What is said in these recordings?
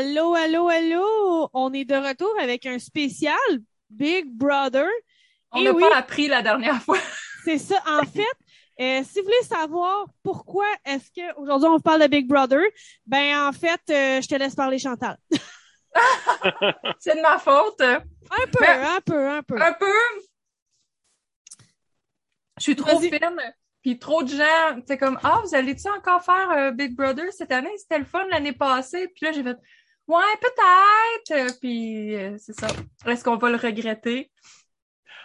Allô, allô, allô! On est de retour avec un spécial Big Brother. On n'a oui. pas appris la dernière fois. C'est ça. En fait, euh, si vous voulez savoir pourquoi est-ce que aujourd'hui on parle de Big Brother, ben en fait, euh, je te laisse parler Chantal. C'est de ma faute. Un peu, Mais- un peu, un peu. Un peu. Je suis trop fine. Puis trop de gens, c'est comme ah vous allez-tu encore faire euh, Big Brother cette année? C'était le fun l'année passée. Puis là j'ai fait ouais peut-être. Euh, Puis euh, c'est ça. Est-ce qu'on va le regretter?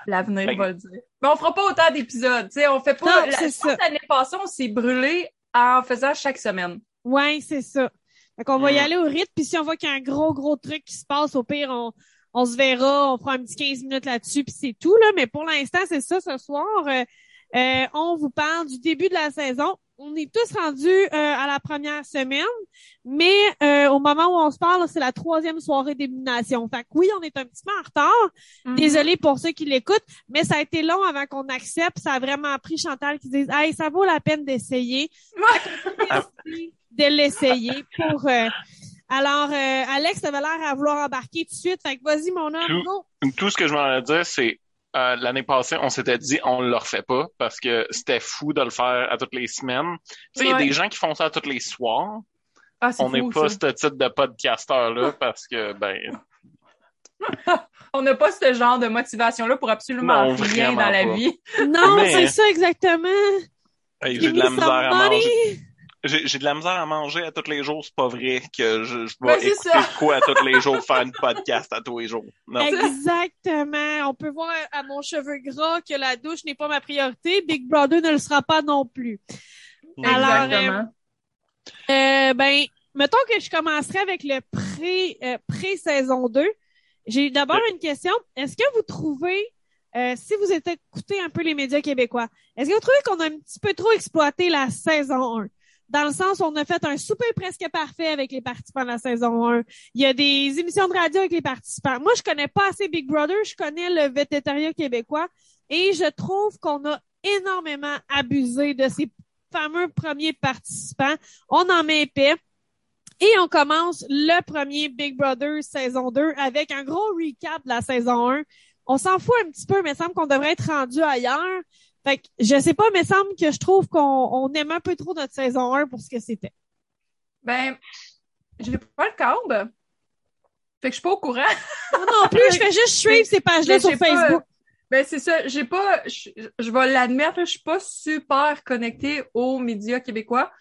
L'avenir Ben- va le dire. Mais on fera pas autant d'épisodes. Tu sais, on fait pas. Non, la- L'année passée on s'est brûlé en faisant chaque semaine. Ouais, c'est ça. Fait qu'on va y aller au rythme, puis si on voit qu'il y a un gros, gros truc qui se passe, au pire, on, on se verra, on fera un petit 15 minutes là-dessus, puis c'est tout, là. Mais pour l'instant, c'est ça ce soir. Euh, euh, on vous parle du début de la saison. On est tous rendus euh, à la première semaine, mais euh, au moment où on se parle, c'est la troisième soirée d'élimination. Fait que oui, on est un petit peu en retard. Mhm. Désolée pour ceux qui l'écoutent, mais ça a été long avant qu'on accepte. Ça a vraiment pris Chantal qui dise Hey, ça vaut la peine d'essayer. De l'essayer pour euh, alors euh, Alex avait l'air à vouloir embarquer tout de suite. Fait que vas-y, mon homme, Tout. go! Tout ce que je m'en ai dire, c'est euh, l'année passée, on s'était dit on le refait pas parce que c'était fou de le faire à toutes les semaines. Tu sais, il y a des gens qui font ça à tous les soirs. Ah, c'est On n'est fou, pas ça. ce type de podcasteur-là parce que ben On n'a pas ce genre de motivation-là pour absolument Non, rien dans la pas. vie. Non, Mais- c'est ça exactement. hey, j'ai de la misère à money. manger. J'ai j'ai de la misère à manger à tous les jours, c'est pas vrai que je, je vais Ben, écouter ça. quoi à tous les jours, faire une podcast à tous les jours. Non. Exactement. On peut voir à mon cheveu gras que la douche n'est pas ma priorité. Big Brother ne le sera pas non plus. Alors, Exactement. Euh, ben, mettons que je commencerai avec le pré, euh, pré-saison 2. J'ai d'abord une question. Est-ce que vous trouvez, euh, si vous êtes écouté un peu les médias québécois, est-ce que vous trouvez qu'on a un petit peu trop exploité la saison 1? Dans le sens, où on a fait un souper presque parfait avec les participants de la saison 1. Il y a des émissions de radio avec les participants. Moi, je connais pas assez Big Brother, je connais le végétariat québécois et je trouve qu'on a énormément abusé de ces fameux premiers participants. On en met épais. Et on commence le premier Big Brother saison 2 avec un gros recap de la saison 1. On s'en fout un petit peu, mais il semble qu'on devrait être rendu ailleurs. Fait que, je sais pas, mais il semble que je trouve qu'on on aime un peu trop notre saison 1 pour ce que c'était. Ben, j'ai pas le câble. Fait que je suis pas au courant. Non plus, je fais juste suivre ces pages-là sur pas- Facebook. Ben, c'est ça. J'ai pas, je, je vais l'admettre, je suis pas super connectée aux médias québécois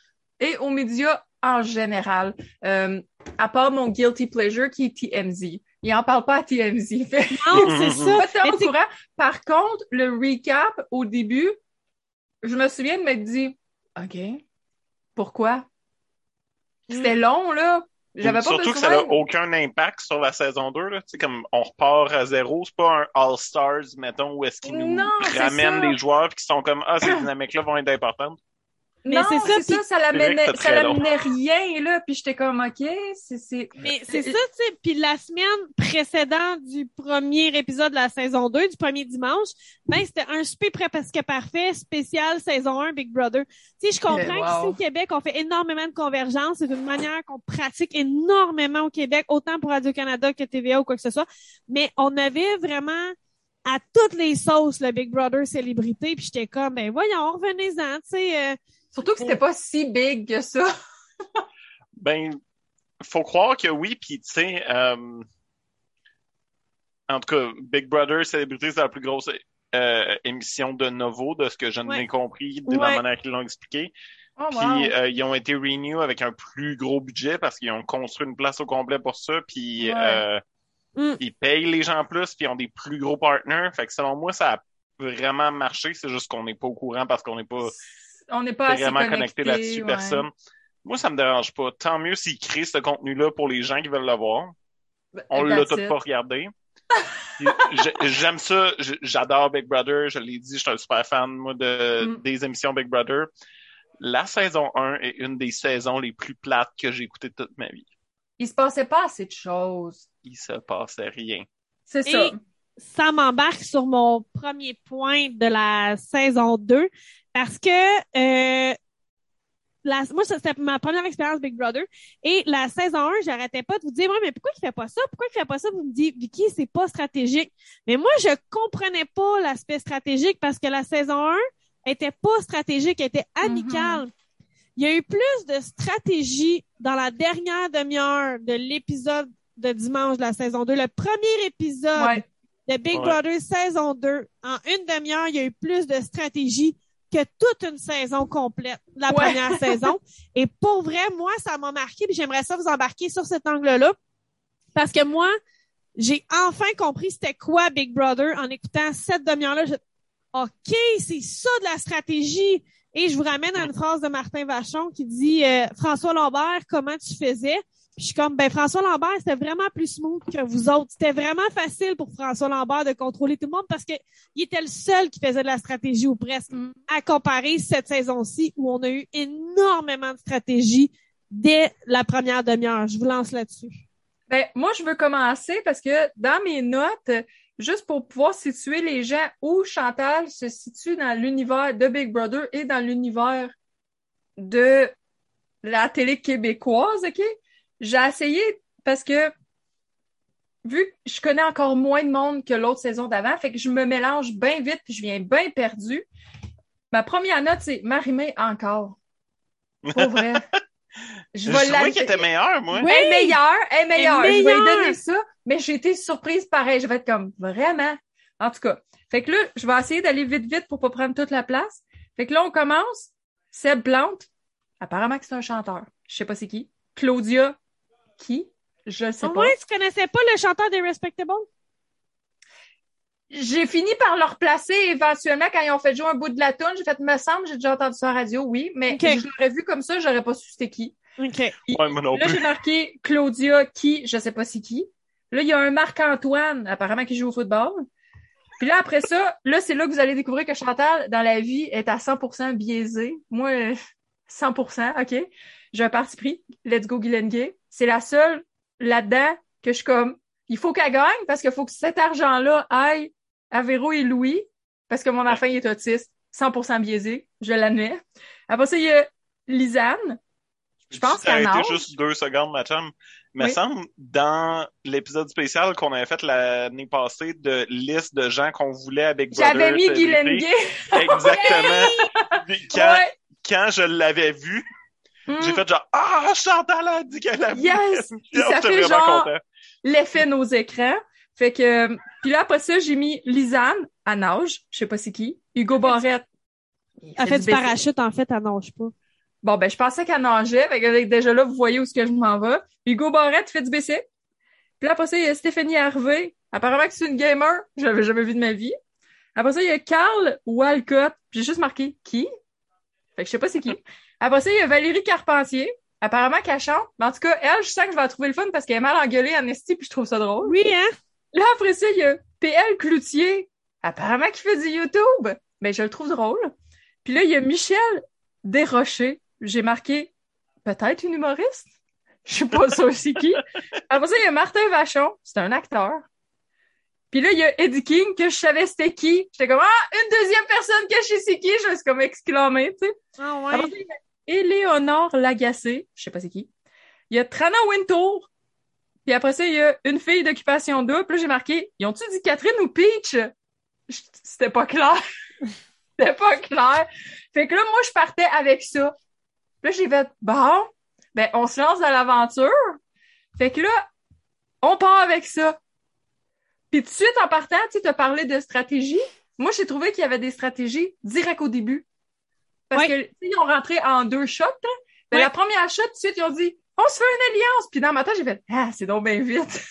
et aux médias en général. Euh, à part mon guilty pleasure qui est TMZ. Il en parle pas à TMZ. Fait Non, c'est ça. pas tellement Mais au tu sais, courant. Par contre, le recap au début, je me souviens de m'être dit, OK, pourquoi? C'était long, là. J'avais pas Surtout que ça n'a aucun impact sur la saison 2. Là. Tu sais, comme on repart à zéro, c'est pas un All-Stars, mettons, où est-ce qu'ils nous Non, ramènent ça. des joueurs qui sont comme Ah, ces dynamiques-là vont être importantes. Mais non, c'est ça, c'est ça, ça l'amenait, que ça l'amenait rien, là. Puis j'étais comme, OK, c'est, c'est... Mais c'est ça, tu sais. Puis la semaine précédente du premier épisode de la saison 2, du premier dimanche, ben c'était un souper près presque parfait, spécial saison 1 Big Brother. Tu sais, je comprends wow. qu'ici au Québec, on fait énormément de convergence. C'est une manière qu'on pratique énormément au Québec, autant pour Radio-Canada que TVA ou quoi que ce soit. Mais on avait vraiment à toutes les sauces le Big Brother célébrité. Puis j'étais comme, ben voyons, revenez-en, tu sais. euh, Surtout que c'était pas si big que ça. Ben, faut croire que oui, puis tu sais, euh, en tout cas, Big Brother Célébrité, c'est la plus grosse euh, émission de Novo, de ce que je n'ai Ouais. compris, de Ouais. la manière qu'ils l'ont expliqué. Oh, Puis wow. euh, ils ont été renew avec un plus gros budget parce qu'ils ont construit une place au complet pour ça. Puis Ouais. euh, Mm. ils payent les gens plus, puis ils ont des plus gros partners. Fait que selon moi, ça a vraiment marché. C'est juste qu'on n'est pas au courant parce qu'on n'est pas On n'est pas assez vraiment connecté, connecté là-dessus, ouais. personne. Moi, ça me dérange pas. Tant mieux s'ils créent ce contenu-là pour les gens qui veulent le voir. Ben, On l'a tout pas regardé. J'aime ça. J'adore Big Brother. Je l'ai dit, je suis un super fan, moi, de, Mm. des émissions Big Brother. La saison 1 est une des saisons les plus plates que j'ai écoutées toute ma vie. Il se passait pas assez de choses. Il se passait rien. C'est ça. ça m'embarque sur mon premier point de la saison 2 parce que euh, la, moi, ça, c'était ma première expérience Big Brother. Et la saison 1, j'arrêtais pas de vous dire, ouais, mais pourquoi il fait pas ça? Pourquoi il fait pas ça? Vous me dites, Vicky, c'est pas stratégique. Mais moi, je comprenais pas l'aspect stratégique parce que la saison 1 était pas stratégique, elle était amicale. Il y a eu plus de stratégie dans la dernière demi-heure de l'épisode de dimanche de la saison 2. Le premier épisode Ouais. de Big Ouais. Brother saison 2, en une demi-heure, il y a eu plus de stratégie que toute une saison complète la Ouais. première saison. Et pour vrai, moi, ça m'a marqué, puis j'aimerais ça vous embarquer sur cet angle-là. Parce que moi, j'ai enfin compris c'était quoi Big Brother en écoutant cette demi-heure-là. Je- OK, c'est ça de la stratégie. Et je vous ramène à une phrase de Martin Vachon qui dit euh, François Lambert, comment tu faisais? Puis je suis comme ben François Lambert, c'était vraiment plus smooth que vous autres. C'était vraiment facile pour François Lambert de contrôler tout le monde parce que il était le seul qui faisait de la stratégie ou presque. À comparer cette saison-ci où on a eu énormément de stratégie dès la première demi-heure. Je vous lance là-dessus. Ben, moi, je veux commencer parce que dans mes notes, juste pour pouvoir situer les gens où Chantal se situe dans l'univers de Big Brother et dans l'univers de la télé québécoise, OK? J'ai essayé parce que vu que je connais encore moins de monde que l'autre saison d'avant, fait que je me mélange bien vite puis je viens bien perdu. Ma première note, c'est Marimé encore. Pour vrai. Je vais la- qu'il était meilleur, moi. Oui. elle est meilleure, elle est meilleure. Elle est Je vais lui meilleure. donner ça, mais j'ai été surprise pareil. Je vais être comme vraiment? En tout cas. Fait que là, je vais essayer d'aller vite, vite pour pas prendre toute la place. Fait que là, on commence. Seb Blount. Apparemment que c'est un chanteur. Je sais pas c'est qui. Claudia. Qui? Je sais Au pas. moins, tu connaissais pas le chanteur des Respectable? J'ai fini par le replacer éventuellement quand ils ont fait jouer un bout de la tune. J'ai fait, me semble, j'ai déjà entendu ça à la radio, oui, mais je l'aurais vu comme ça, j'aurais pas su c'était qui. OK. Ouais, moi non Là, j'ai marqué Claudia qui, je sais pas c'est qui. Là, il y a un Marc-Antoine, apparemment, qui joue au football. Puis là, après ça, là, c'est là que vous allez découvrir que Chantal, dans la vie, est à 100% biaisée. Moi, euh, 100%, OK? J'ai un parti pris. Let's go, Guylaine Gay. C'est la seule là-dedans que je suis comme, il faut qu'elle gagne parce qu'il faut que cet argent-là aille à Véro et Louis parce que mon enfant, il est autiste. 100% biaisé. Je l'admets. Après ça, il y a Lisanne. Je pense Ça a qu'elle été juste deux secondes, ma chum. Me Oui. semble, dans l'épisode spécial qu'on avait fait l'année passée de liste de gens qu'on voulait avec Brother. J'avais mis Guylaine Gay. Exactement. Puis quand, Ouais. quand je l'avais vu, Mm. j'ai fait genre, ah, Chantal a dit qu'elle a. Yes! Puis ça fait genre l'effet nos écrans. Fait que, puis là, après ça, j'ai mis Lisanne à nage. Je sais pas c'est qui. Hugo Barrette. Elle fait du parachute, en fait, elle nage pas. Bon, ben, je pensais qu'elle nageait. Fait que déjà là, vous voyez où est-ce que je m'en vais. Hugo Barrette fait du BC. Puis là, après ça, il y a Stéphanie Harvey. Apparemment que c'est une gamer. Je l'avais jamais vu de ma vie. Après ça, il y a Carl Walcott. J'ai juste marqué qui? Fait que je sais pas c'est qui. Après ça, il y a Valérie Carpentier. Apparemment qu'elle chante. Mais en tout cas, elle, je sens que je vais la trouver le fun parce qu'elle est mal engueulée en esti puis je trouve ça drôle. Oui, hein? Là, après ça, il y a PL Cloutier. Apparemment qu'il fait du YouTube. Mais je le trouve drôle. Puis là, il y a Michel Desrochers. J'ai marqué peut-être une humoriste. Je suis pas sûre c'est qui. Après ça, il y a Martin Vachon. C'est un acteur. Puis là, il y a Eddie King, que je savais c'était qui. J'étais comme, ah, une deuxième personne que je sais c'est qui? Je me suis comme exclamé, tu sais. Ah Après a Éléonore Lagacé. Je sais pas c'est qui. Il y a Trana Wintour. Puis après ça, il y a une fille d'occupation double. Puis j'ai marqué, ils ont-tu dit Catherine ou Peach? C'était pas clair. C'était pas clair. Fait que là, moi, je partais avec ça. Puis là, j'ai fait, bon, ben, on se lance dans l'aventure. Fait que là, on part avec ça. Puis tout de suite, en partant, tu as parlé de stratégie. Moi, j'ai trouvé qu'il y avait des stratégies direct au début. Parce Ouais. que, ils ont rentré en deux shots, là. La première shot, tout de suite, ils ont dit, on se fait une alliance. Puis dans ma tête, j'ai fait, ah, c'est donc bien vite.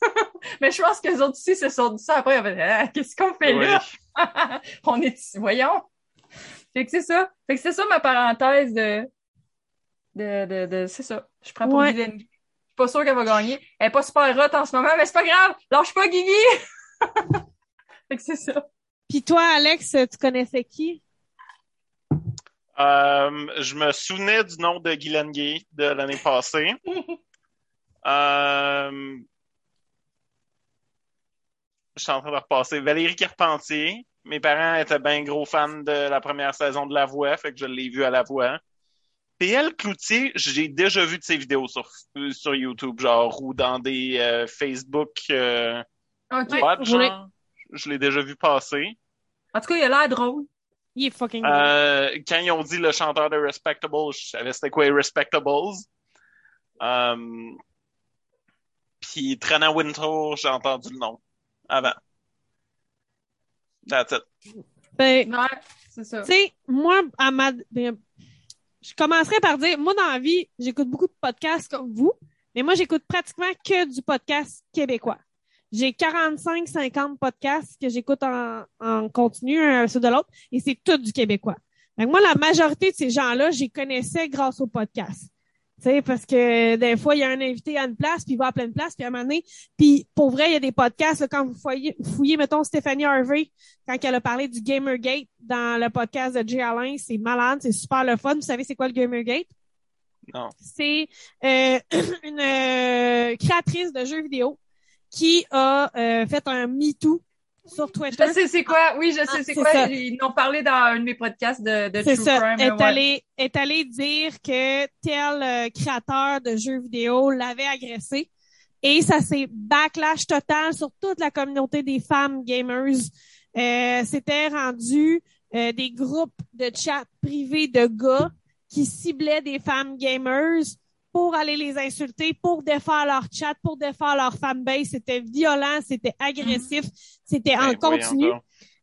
Mais je pense que les autres aussi se sont dit ça après. Ils ont fait, ah, qu'est-ce qu'on fait là? on est ici, voyons. Fait que c'est ça. Fait que c'est ça ma parenthèse de, de, de, de c'est ça. Je prends pour Ouais. Je suis pas sûre qu'elle va gagner. Elle est pas super hot en ce moment, mais c'est pas grave. Lâche pas Guigui! fait que c'est ça. Puis toi, Alex, tu connaissais qui? Euh, je me souvenais du nom de Guylaine Gay de l'année passée. Euh, je suis en train de repasser. Valérie Carpentier. Mes parents étaient bien gros fans de la première saison de La Voix, fait que je l'ai vu à La Voix. PL Cloutier, j'ai déjà vu de ses vidéos sur, sur YouTube, genre, ou dans des euh, Facebook genre. Je l'ai déjà vu passer. En tout cas, il a l'air drôle. Il est fucking bon. Euh, quand ils ont dit le chanteur de Respectable, je savais c'était quoi les Respectables. Euh, puis Trena Wintour, j'ai entendu le nom avant. That's it. Ben, Ouais, c'est ça. tu sais, moi, à ma, ben, je commencerai par dire, moi, dans la vie, j'écoute beaucoup de podcasts comme vous, mais moi, j'écoute pratiquement que du podcast québécois. J'ai 45, 50 podcasts que j'écoute en, en continu, un sur de l'autre, et c'est tout du québécois. Donc, moi, la majorité de ces gens-là, j'y connaissais grâce au podcast. Tu sais, parce que des fois, il y a un invité à une place, puis il va à plein de places, puis à un moment donné, puis pour vrai, il y a des podcasts, là, quand vous fouillez, fouillez, mettons, Stéphanie Harvey, quand elle a parlé du Gamergate dans le podcast de Jay Alain, c'est malade, c'est super le fun. Vous savez c'est quoi le Gamergate? Non. C'est euh, une euh, créatrice de jeux vidéo qui a euh, fait un MeToo sur Twitter. Je sais c'est quoi. Oui, je sais Ah, c'est quoi. ça. Ils en ont parlé dans un de mes podcasts de, de C'est True ça. Crime. Est, ouais. allée, est allée dire que tel euh, créateur de jeux vidéo l'avait agressé. Et ça s'est backlash total sur toute la communauté des femmes gamers. Euh, C'était rendu euh, des groupes de chat privés de gars qui ciblaient des femmes gamers pour aller les insulter, pour défaire leur chat, pour défaire leur fanbase. C'était violent, c'était agressif, c'était en Ben, continu.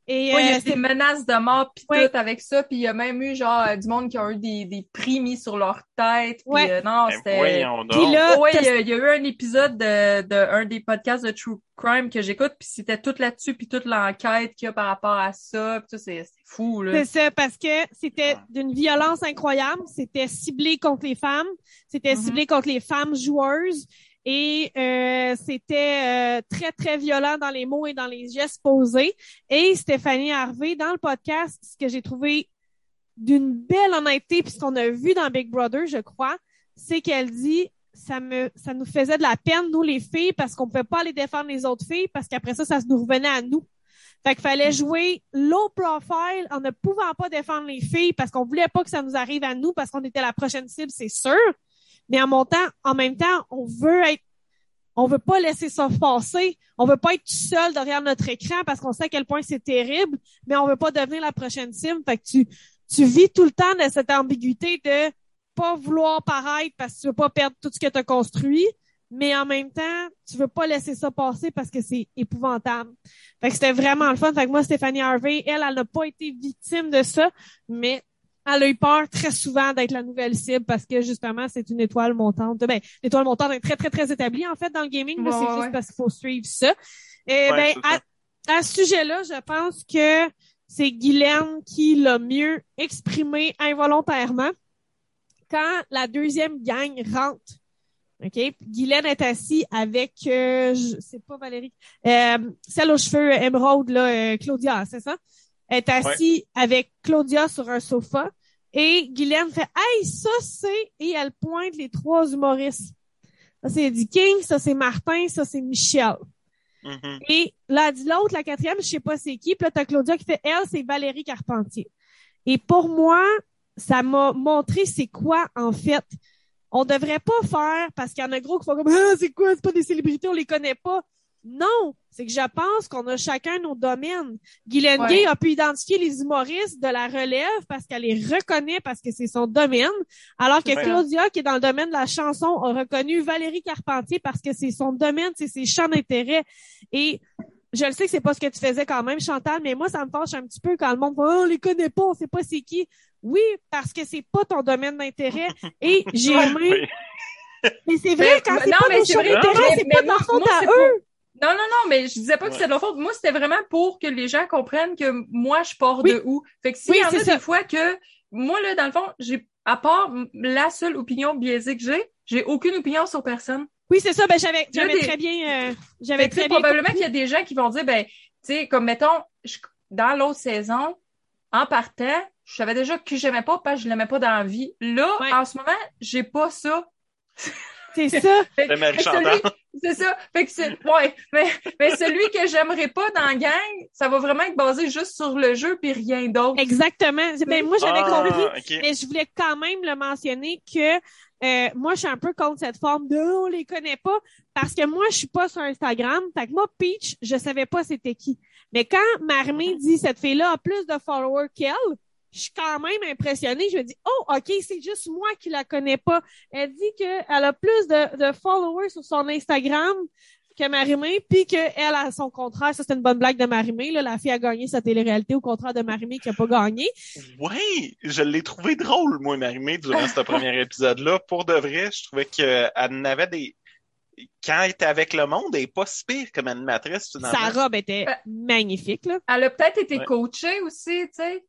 Et Ouais, il y euh, a des menaces de mort pis Ouais. tout avec ça, puis il y a même eu genre euh, du monde qui a eu des, des prix mis sur leur tête. Puis Ouais. euh, non, Ben, c'était. Puis là, ouais, il y, a, il y a eu un épisode de, de un des podcasts de True Crime que j'écoute, puis c'était tout là-dessus, puis toute l'enquête qu'il y a par rapport à ça, puis tout, c'est fou là. C'est ça, parce que c'était d'une violence incroyable. C'était ciblé contre les femmes. C'était Mhm. ciblé contre les femmes joueuses. Et euh, c'était euh, très, très violent dans les mots et dans les gestes posés. Et Stéphanie Harvey, dans le podcast, ce que j'ai trouvé d'une belle honnêteté, puis ce qu'on a vu dans Big Brother, je crois, c'est qu'elle dit ça me ça nous faisait de la peine, nous les filles, parce qu'on pouvait pas aller défendre les autres filles, parce qu'après ça, ça se nous revenait à nous. Fait qu'il fallait jouer low profile en ne pouvant pas défendre les filles parce qu'on voulait pas que ça nous arrive à nous parce qu'on était la prochaine cible, c'est sûr. Mais en en même temps, on veut être, on veut pas laisser ça passer. On veut pas être tout seul derrière notre écran parce qu'on sait à quel point c'est terrible, mais on veut pas devenir la prochaine cible. Fait que tu, tu vis tout le temps de cette ambiguïté de pas vouloir paraître parce que tu veux pas perdre tout ce que tu as construit, mais en même temps, tu veux pas laisser ça passer parce que c'est épouvantable. Fait que c'était vraiment le fun. Fait que moi, Stéphanie Harvey, elle, elle n'a pas été victime de ça, mais elle a eu peur très souvent d'être la nouvelle cible parce que justement, c'est une étoile montante. Ben, l'étoile montante est très, très, très établie, en fait, dans le gaming. Ouais, c'est ouais, juste parce qu'il faut suivre ça. Et Ouais, ben, ça. à, à ce sujet-là, je pense que c'est Guylaine qui l'a mieux exprimé involontairement quand la deuxième gang rentre. OK? Guylaine est assise avec, euh, je sais pas Valérie, euh, celle aux cheveux émeraude, là, euh, Claudia, c'est ça? Est assise avec Claudia sur un sofa et Guylaine fait Hey, ça c'est et elle pointe les trois humoristes. Ça c'est Eddie King, ça c'est Martin, ça c'est Michel. Mhm. Et là, elle dit l'autre, la quatrième, je sais pas c'est qui. Puis là, t'as Claudia qui fait elle, c'est Valérie Carpentier. Et pour moi, ça m'a montré c'est quoi, en fait. On devrait pas faire, parce qu'il y en a gros qui font comme, ah, c'est quoi, c'est pas des célébrités, on les connaît pas. Non, c'est que je pense qu'on a chacun nos domaines. Guylaine Ouais. Gay a pu identifier les humoristes de la relève parce qu'elle les reconnaît parce que c'est son domaine, alors que Ouais. Claudia, qui est dans le domaine de la chanson, a reconnu Valérie Carpentier parce que c'est son domaine, c'est ses champs d'intérêt. Et je le sais que c'est pas ce que tu faisais quand même, Chantal, mais moi, ça me fâche un petit peu quand le monde va, oh, on les connaît pas, on sait pas c'est qui. Oui, parce que c'est pas ton domaine d'intérêt. Et j'ai aimé, mais c'est vrai, quand c'est pas champs vrai, d'intérêt, c'est pas leur faute à eux. Non, non, non, mais je disais pas que Ouais. c'était de leur faute. Moi, c'était vraiment pour que les gens comprennent que moi, je pars Oui. de où. Fait que s'il Oui, y en c'est a ça. des fois que, moi, là, dans le fond, j'ai, à part la seule opinion biaisée que j'ai, j'ai aucune opinion sur personne. Oui, c'est ça, ben, j'avais, j'avais des- très bien, euh, j'avais très bien probablement qu'il y a des gens qui vont dire, ben, tu sais, comme, mettons, je- dans l'autre saison, en partant, je savais déjà que j'aimais pas parce que je l'aimais pas dans la vie. Là, Ouais. en ce moment, j'ai pas ça. C'est ça. Fait fait celui-. C'est ça. Fait que c'est, ouais. Mais, mais celui que j'aimerais pas dans la gang, ça va vraiment être basé juste sur le jeu puis rien d'autre. Exactement. Ben, moi, j'avais Ah, compris. Mais je voulais quand même le mentionner que euh, moi, je suis un peu contre cette forme de on les connaît pas parce que moi, je suis pas sur Instagram. Fait que moi, Peach, je savais pas c'était qui. Mais quand Marimé dit cette fille-là a plus de followers qu'elle, je suis quand même impressionnée. Je me dis, oh, OK, c'est juste moi qui la connais pas. Elle dit qu'elle a plus de, de followers sur son Instagram que Marimé, puis qu'elle, à son contraire, ça c'est une bonne blague de Marimé, là, la fille a gagné sa télé-réalité au contraire de Marimé qui a pas gagné. Ouais, je l'ai trouvé drôle, moi, Marimé, durant ce premier épisode-là. Pour de vrai, je trouvais qu'elle avait des... Quand elle était avec le monde, elle est pas si pire comme animatrice, finalement. Sa robe était Euh, magnifique, là. Elle a peut-être été Ouais. coachée aussi, tu sais.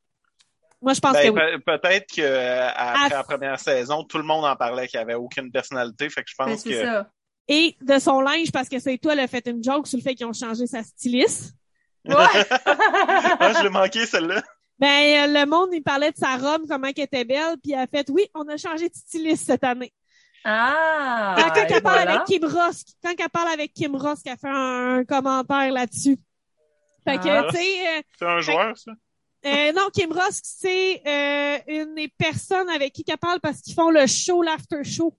Moi, je pense Ben, que oui. pe- peut-être que euh, après Ah. la première saison, tout le monde en parlait qu'il avait aucune personnalité, fait que je Ben, pense c'est que ça. Et de son linge, parce que c'est toi, elle a fait une joke sur le fait qu'ils ont changé sa styliste. Ouais. ah, je l'ai manqué celle-là. Ben, le monde, il parlait de sa robe, comment qu'elle était belle, puis elle a fait, oui, on a changé de styliste cette année. ah! quand elle parle voilà. avec Kim Ross, quand elle parle avec Kim Ross, qu'elle fait un, commentaire là-dessus. Fait que, Ah. tu sais, euh, C'est un joueur, ça? Euh, non, Kim Ross, c'est euh, une des personnes avec qui qu'elle parle parce qu'ils font le show, l'after show.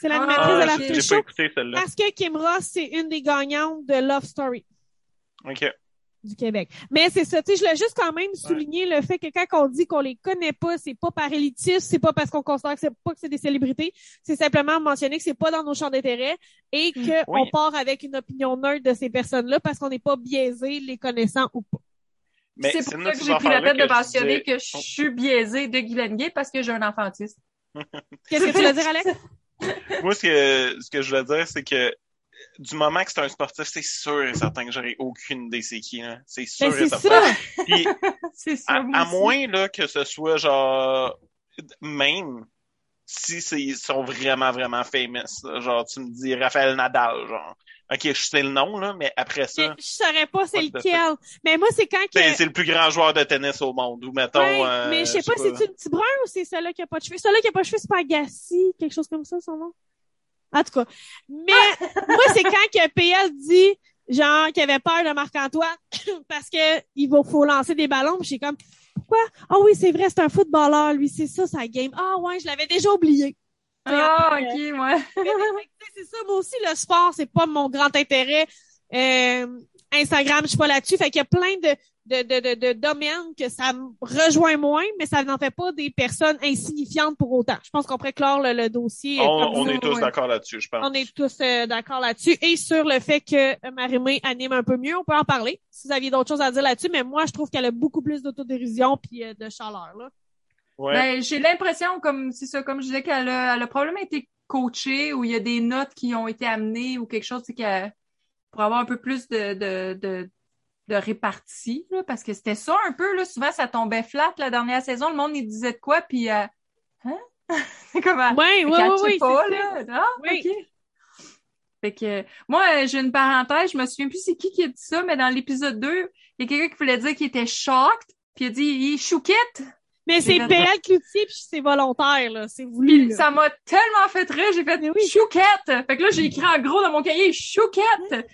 C'est l'animatrice Ah, de l'after show. pas écouté. Parce que Kim Ross, c'est une des gagnantes de Love Story. OK. du Québec. Mais c'est ça, tu sais, je voulais juste quand même souligner le fait que quand on dit qu'on les connaît pas, c'est pas par élitisme, c'est pas parce qu'on considère que c'est pas que c'est des célébrités, c'est simplement mentionner que c'est pas dans nos champs d'intérêt et que Oui. on part avec une opinion neutre de ces personnes-là parce qu'on n'est pas biaisé, les connaissant ou pas. Mais c'est pour ça de que j'ai pris la peine de mentionner disais- que je suis biaisée de Guylaine Gay parce que j'ai un enfant autiste. Qu'est-ce que tu veux dire, Alex? Moi, ce que, ce que je veux dire, c'est que du moment que c'est un sportif, c'est sûr et certain que j'aurais aucune idée c'est qui. là. C'est sûr Ben, et c'est certain. ça! Puis, c'est ça. à, à moins là, que ce soit genre même si c'est ils sont vraiment vraiment famous là. genre tu me dis Raphaël Nadal genre ok je sais le nom là mais après Mais ça je saurais pas c'est lequel. Mais moi, c'est quand que... c'est c'est le plus grand joueur de tennis au monde ou mettons Ouais, euh, mais je sais pas, si c'est le petit brun ou c'est celui qui a pas de cheveux? Celui qui a pas de cheveux, c'est pas Agassi, quelque chose comme ça, son nom. En tout cas. Mais, moi, c'est quand que PL dit, genre, qu'il avait peur de Marc-Antoine parce que il va, faut lancer des ballons. Puis j'ai comme, pourquoi? Ah oui, c'est vrai, c'est un footballeur, lui, c'est ça, sa game. Ah ouais, je l'avais déjà oublié. Ah, ok, ouais. Tu sais, c'est ça, moi aussi, le sport, c'est pas mon grand intérêt. Euh, Instagram, je suis pas là-dessus. Fait qu'il y a plein de, de, de, de, de domaines que ça me rejoint moins, mais ça n'en fait pas des personnes insignifiantes pour autant. Je pense qu'on pourrait clore le, le dossier. euh, on, comme on ça. est tous ouais. d'accord là-dessus je pense On est tous euh, d'accord là-dessus. Et sur le fait que euh, Marimé anime un peu mieux, on peut en parler. Si vous aviez d'autres choses à dire là-dessus, mais moi, je trouve qu'elle a beaucoup plus d'autodérision puis euh, de chaleur, là. Ouais Ben, j'ai l'impression, comme c'est ça, comme je disais, qu'elle a, elle a probablement été coachée ou il y a des notes qui ont été amenées ou quelque chose, c'est qu'elle pour avoir un peu plus de, de, de, de répartie, là, parce que c'était ça un peu, là, souvent ça tombait flat la dernière saison, le monde il disait de quoi, puis euh, hein? c'est comme euh, Oui, oui, catchait oui, oui. pas, c'est là. Ah, Oui. ok. Fait que moi, euh, j'ai une parenthèse, je me souviens plus c'est qui qui a dit ça, mais dans l'épisode 2, il y a quelqu'un qui voulait dire qu'il était shocked, puis il a dit il est chouquette. Mais c'est PL Cloutier puis c'est volontaire, là. C'est voulu, là. ça m'a tellement fait rire, j'ai fait oui. chouquette. Fait que là, j'ai écrit en gros dans mon cahier chouquette.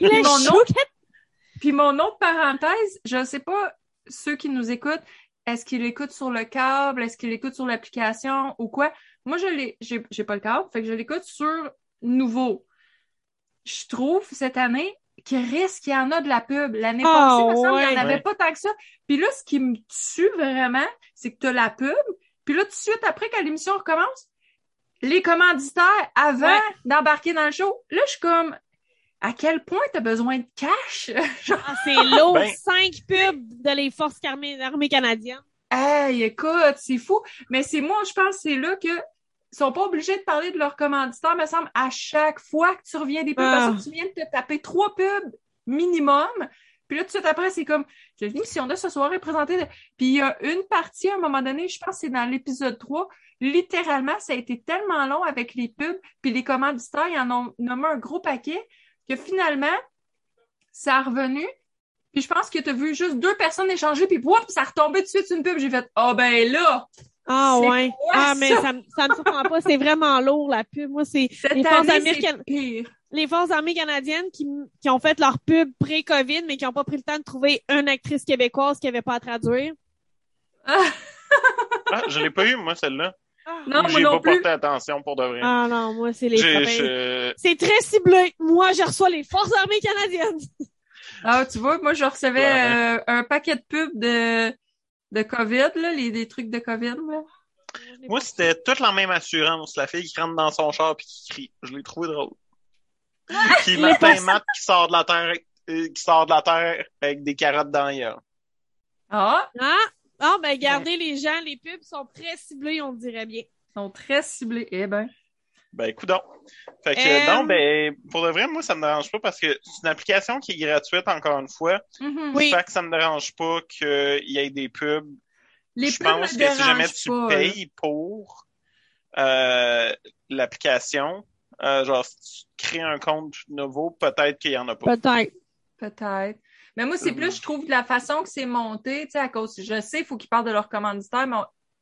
Il est mon chou. nom- Puis mon autre parenthèse, je sais pas ceux qui nous écoutent, est-ce qu'ils l'écoutent sur le câble, est-ce qu'ils l'écoutent sur l'application ou quoi? Moi, je l'ai, j'ai pas le câble, fait que je l'écoute sur nouveau. Je trouve cette année qu'il risque qu'il y en a de la pub. L'année Ah, passée, il me semble, n'y en avait Ouais. pas tant que ça. Puis là, ce qui me tue vraiment, c'est que tu as la pub, puis là, tout de suite après, quand l'émission recommence, les commanditaires avant Ouais. d'embarquer dans le show, là, je suis comme, à quel point tu as besoin de cash? Ah, c'est lourd. Ben- Cinq pubs de les forces armées, armées canadiennes. hey, écoute, c'est fou. Mais c'est moi, je pense, que c'est là que sont pas obligés de parler de leur commanditaire, me semble, à chaque fois que tu reviens des pubs, Ah. parce que tu viens de te taper trois pubs minimum. Puis là, tout de suite après, c'est comme, l'émission de ce soir est présentée. de- Puis il y a une partie, à un moment donné, je pense que c'est dans l'épisode 3, littéralement, ça a été tellement long avec les pubs, puis les commanditaires, ils en ont nommé un gros paquet, que finalement, ça a revenu. Puis je pense que tu as vu juste deux personnes échanger, puis whoop, ça a retombé tout de suite une pub. J'ai fait, ah ben là, Ah ouais. quoi, Ah mais ça? ça, me- ça me surprend pas, c'est vraiment lourd la pub. Moi c'est les forces pire. les forces armées canadiennes qui, qui ont fait leur pub pré-Covid mais qui ont pas pris le temps de trouver une actrice québécoise qui avait pas à traduire. Ah, je l'ai pas eu, moi, celle-là. Non, Ou moi J'ai non pas plus. porté attention pour de vrai. Ah non, moi c'est les je- C'est très ciblé. Moi, je reçois les forces armées canadiennes. Ah, tu vois, moi, je recevais Ouais. euh, un paquet de pubs de, de COVID, là, les, des trucs de COVID, là? Moi, c'était toute la même assurance. La fille qui rentre dans son char puis qui crie. Je l'ai trouvé drôle. Puis Martin pas- Matt qui sort de la terre, euh, qui sort de la terre avec des carottes dans les yeux. Ah, Ah, ah ben regardez les gens, les pubs sont très ciblés, on dirait bien. ils sont très ciblés. Eh ben. Ben, écoute donc. Fait que, Euh, non, ben, pour de vrai, moi, ça me dérange pas parce que c'est une application qui est gratuite, encore une fois. Mhm. Oui. Fait que ça me dérange pas qu'il y ait des pubs. Les je pubs pense me que si jamais tu pas, là. payes pour euh, l'application, euh, genre si tu crées un compte nouveau, peut-être qu'il y en a pas. Peut-être. Peut-être. Mais moi, c'est plus, je trouve, de la façon que c'est monté, tu sais, à cause, je sais, il faut qu'ils parlent de leur commanditaire, mais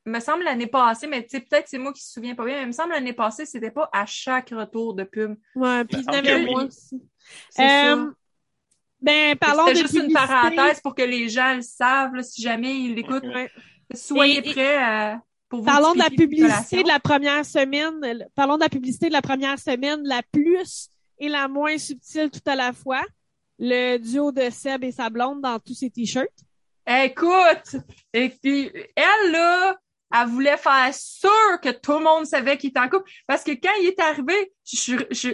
me semble l'année passée, mais tu sais, peut-être c'est moi qui me souviens pas bien, mais il me semble l'année passée, c'était pas à chaque retour de pub. Ouais, puis il y en semble avait que oui. moins aussi. C'est Euh. Ben, parlons de C'était juste une parenthèse pour que les gens le savent, là, si jamais ils l'écoutent. Ouais. Soyez Et- et- prêts à, pour vous Parlons de la publicité de la première semaine. Parlons de la publicité de la première semaine, la plus et la moins subtile tout à la fois. Le duo de Seb et sa blonde dans tous ses t-shirts. Écoute, et puis elle là, elle voulait faire sûr que tout le monde savait qu'il était en couple, parce que quand il est arrivé, je, je,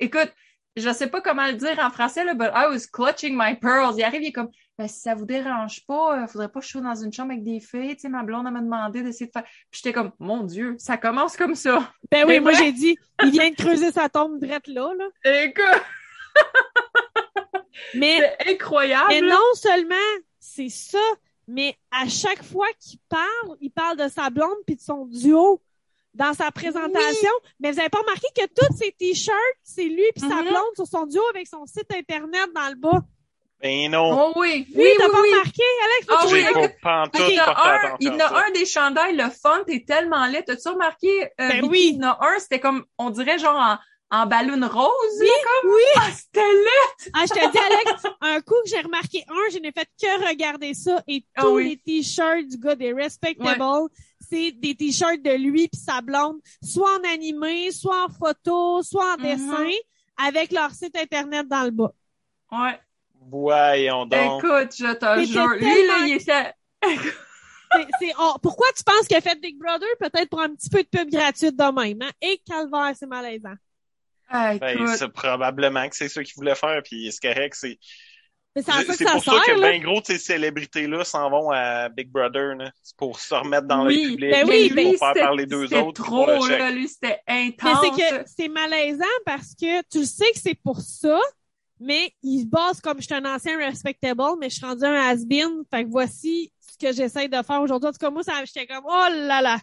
écoute, je sais pas comment le dire en français là, but I was clutching my pearls. Il arrive, il est comme, ben, si ça vous dérange pas, euh, faudrait pas que je sois dans une chambre avec des filles, tu sais, ma blonde m'a demandé d'essayer de faire. Puis j'étais comme, mon Dieu, ça commence comme ça. Ben oui, moi j'ai dit, il vient de creuser sa tombe drette là, là. Écoute, Mais, c'est incroyable. mais non seulement c'est ça, mais à chaque fois qu'il parle, il parle de sa blonde puis de son duo dans sa présentation. Mais vous avez pas remarqué que tous ses t-shirts, c'est lui puis sa Mhm. blonde sur son duo avec son site internet dans le bas. Ben non. Oh oui, Oui, oui, t'as oui, pas oui. remarqué, Alex? Faut-tu oui, pas pantoute Il y a un, il y en a un des chandails, le font est tellement laid. T'as-tu remarqué, euh, Ben oui. il y en a un, c'était comme, on dirait genre en, en ballon rose, là, comme? Oui. Ah, c'était laid! Ah, je te dis, Alex, un coup que j'ai remarqué un, je n'ai fait que regarder ça et Ah tous oui. les t-shirts du gars des Respectable, c'est des t-shirts de lui puis sa blonde, soit en animé, soit en photo, soit en Mhm. dessin, avec leur site internet dans le bas. Ouais. Voyons donc. Écoute, je te jure. Lui, tellement- là, il était, C'est- c'est- oh, pourquoi tu penses qu'il a fait Big Brother? Peut-être pour un petit peu de pub gratuite de même, hein? Et calvaire, c'est malaisant. Ah, Ben, c'est probablement que c'est ça qu'ils voulaient faire, puis c'est correct. C'est c'est à ça que c'est ça pour sert, ça que ben gros ces célébrités-là s'en vont à Big Brother, là. C'est pour se remettre dans Oui, le public, ben oui, pour ben, faire c'était- parler d'eux c'était autres. pour trop, le là, lui, c'était intense. c'est que c'est malaisant parce que tu le sais que c'est pour ça, mais il se base comme je suis un ancien respectable, mais je suis rendu un has-been. Fait que voici ce que j'essaie de faire aujourd'hui. En tout cas, moi, ça, j'étais comme, oh là là.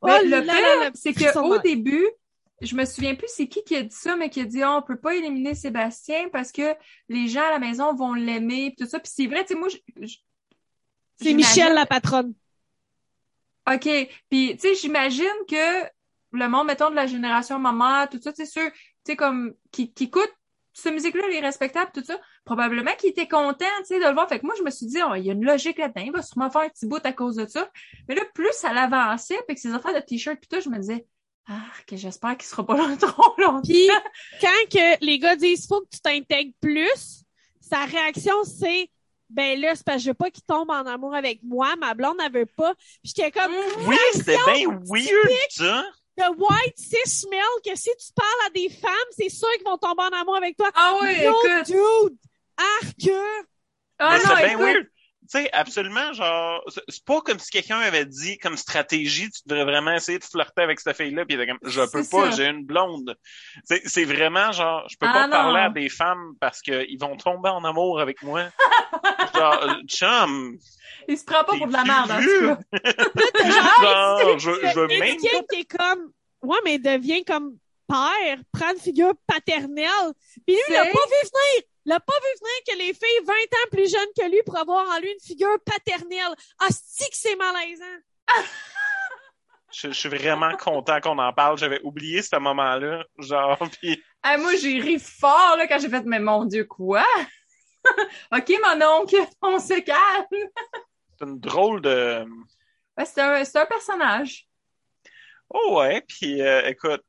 Oh Mais là le là c'est qu'au début, je me souviens plus c'est qui qui a dit ça, mais qui a dit, oh, on peut pas éliminer Sébastien parce que les gens à la maison vont l'aimer, tout ça. Puis c'est vrai, tu sais, moi, C'est Michel, la patronne. OK. Puis, tu sais, j'imagine que le monde, mettons, de la génération maman, tout ça, tu sais, ceux, tu sais, comme, qui, qui écoutent cette musique-là, les respectables, tout ça, probablement qu'ils étaient contents, tu sais, de le voir. Fait que moi, je me suis dit, oh, il y a une logique là-dedans, il va sûrement faire un petit bout à cause de ça. Mais là, plus ça l'avançait, puis que ses affaires de t-shirt, puis tout, je me disais, ah, que j'espère qu'il sera pas là trop longtemps. Puis, quand que les gars disent, faut que tu t'intègres plus, sa réaction, c'est, ben là, c'est parce que je veux pas qu'il tombe en amour avec moi. Ma blonde, elle veut pas. Puis j'étais comme, Oui, c'était bien weird, ça. the white cis smell que si tu parles à des femmes, c'est sûr qu'ils vont tomber en amour avec toi. Ah oui, No, écoute. dude! Arc! Ah Mais non, c'est bien weird. Tu sais, absolument, genre, c'est- pas comme si quelqu'un avait dit, comme stratégie, tu devrais vraiment essayer de flirter avec cette fille-là, puis comme, je peux pas, j'ai une blonde. C'est c'est vraiment, genre, je peux Ah pas non. parler à des femmes parce qu'ils vont tomber en amour avec moi. genre, euh, chum, Il se prend pas pour de la merde, en tout cas. genre, je, je veux même qui est comme, ouais, mais devient comme père, prend une figure paternelle. Puis lui, il l'a C'est- pas vu venir. Il l'a pas vu venir que les filles 20 ans plus jeunes que lui pour avoir en lui une figure paternelle. Ah, c'est que c'est malaisant. Je, je suis vraiment content qu'on en parle. J'avais oublié ce moment-là. Genre, puis Ah, moi, j'ai ri fort là, quand j'ai fait, mais mon Dieu, quoi? OK, mon oncle, on se calme. c'est une drôle de... Ouais, c'est un, c'est un personnage. Oh ouais, puis euh, écoute,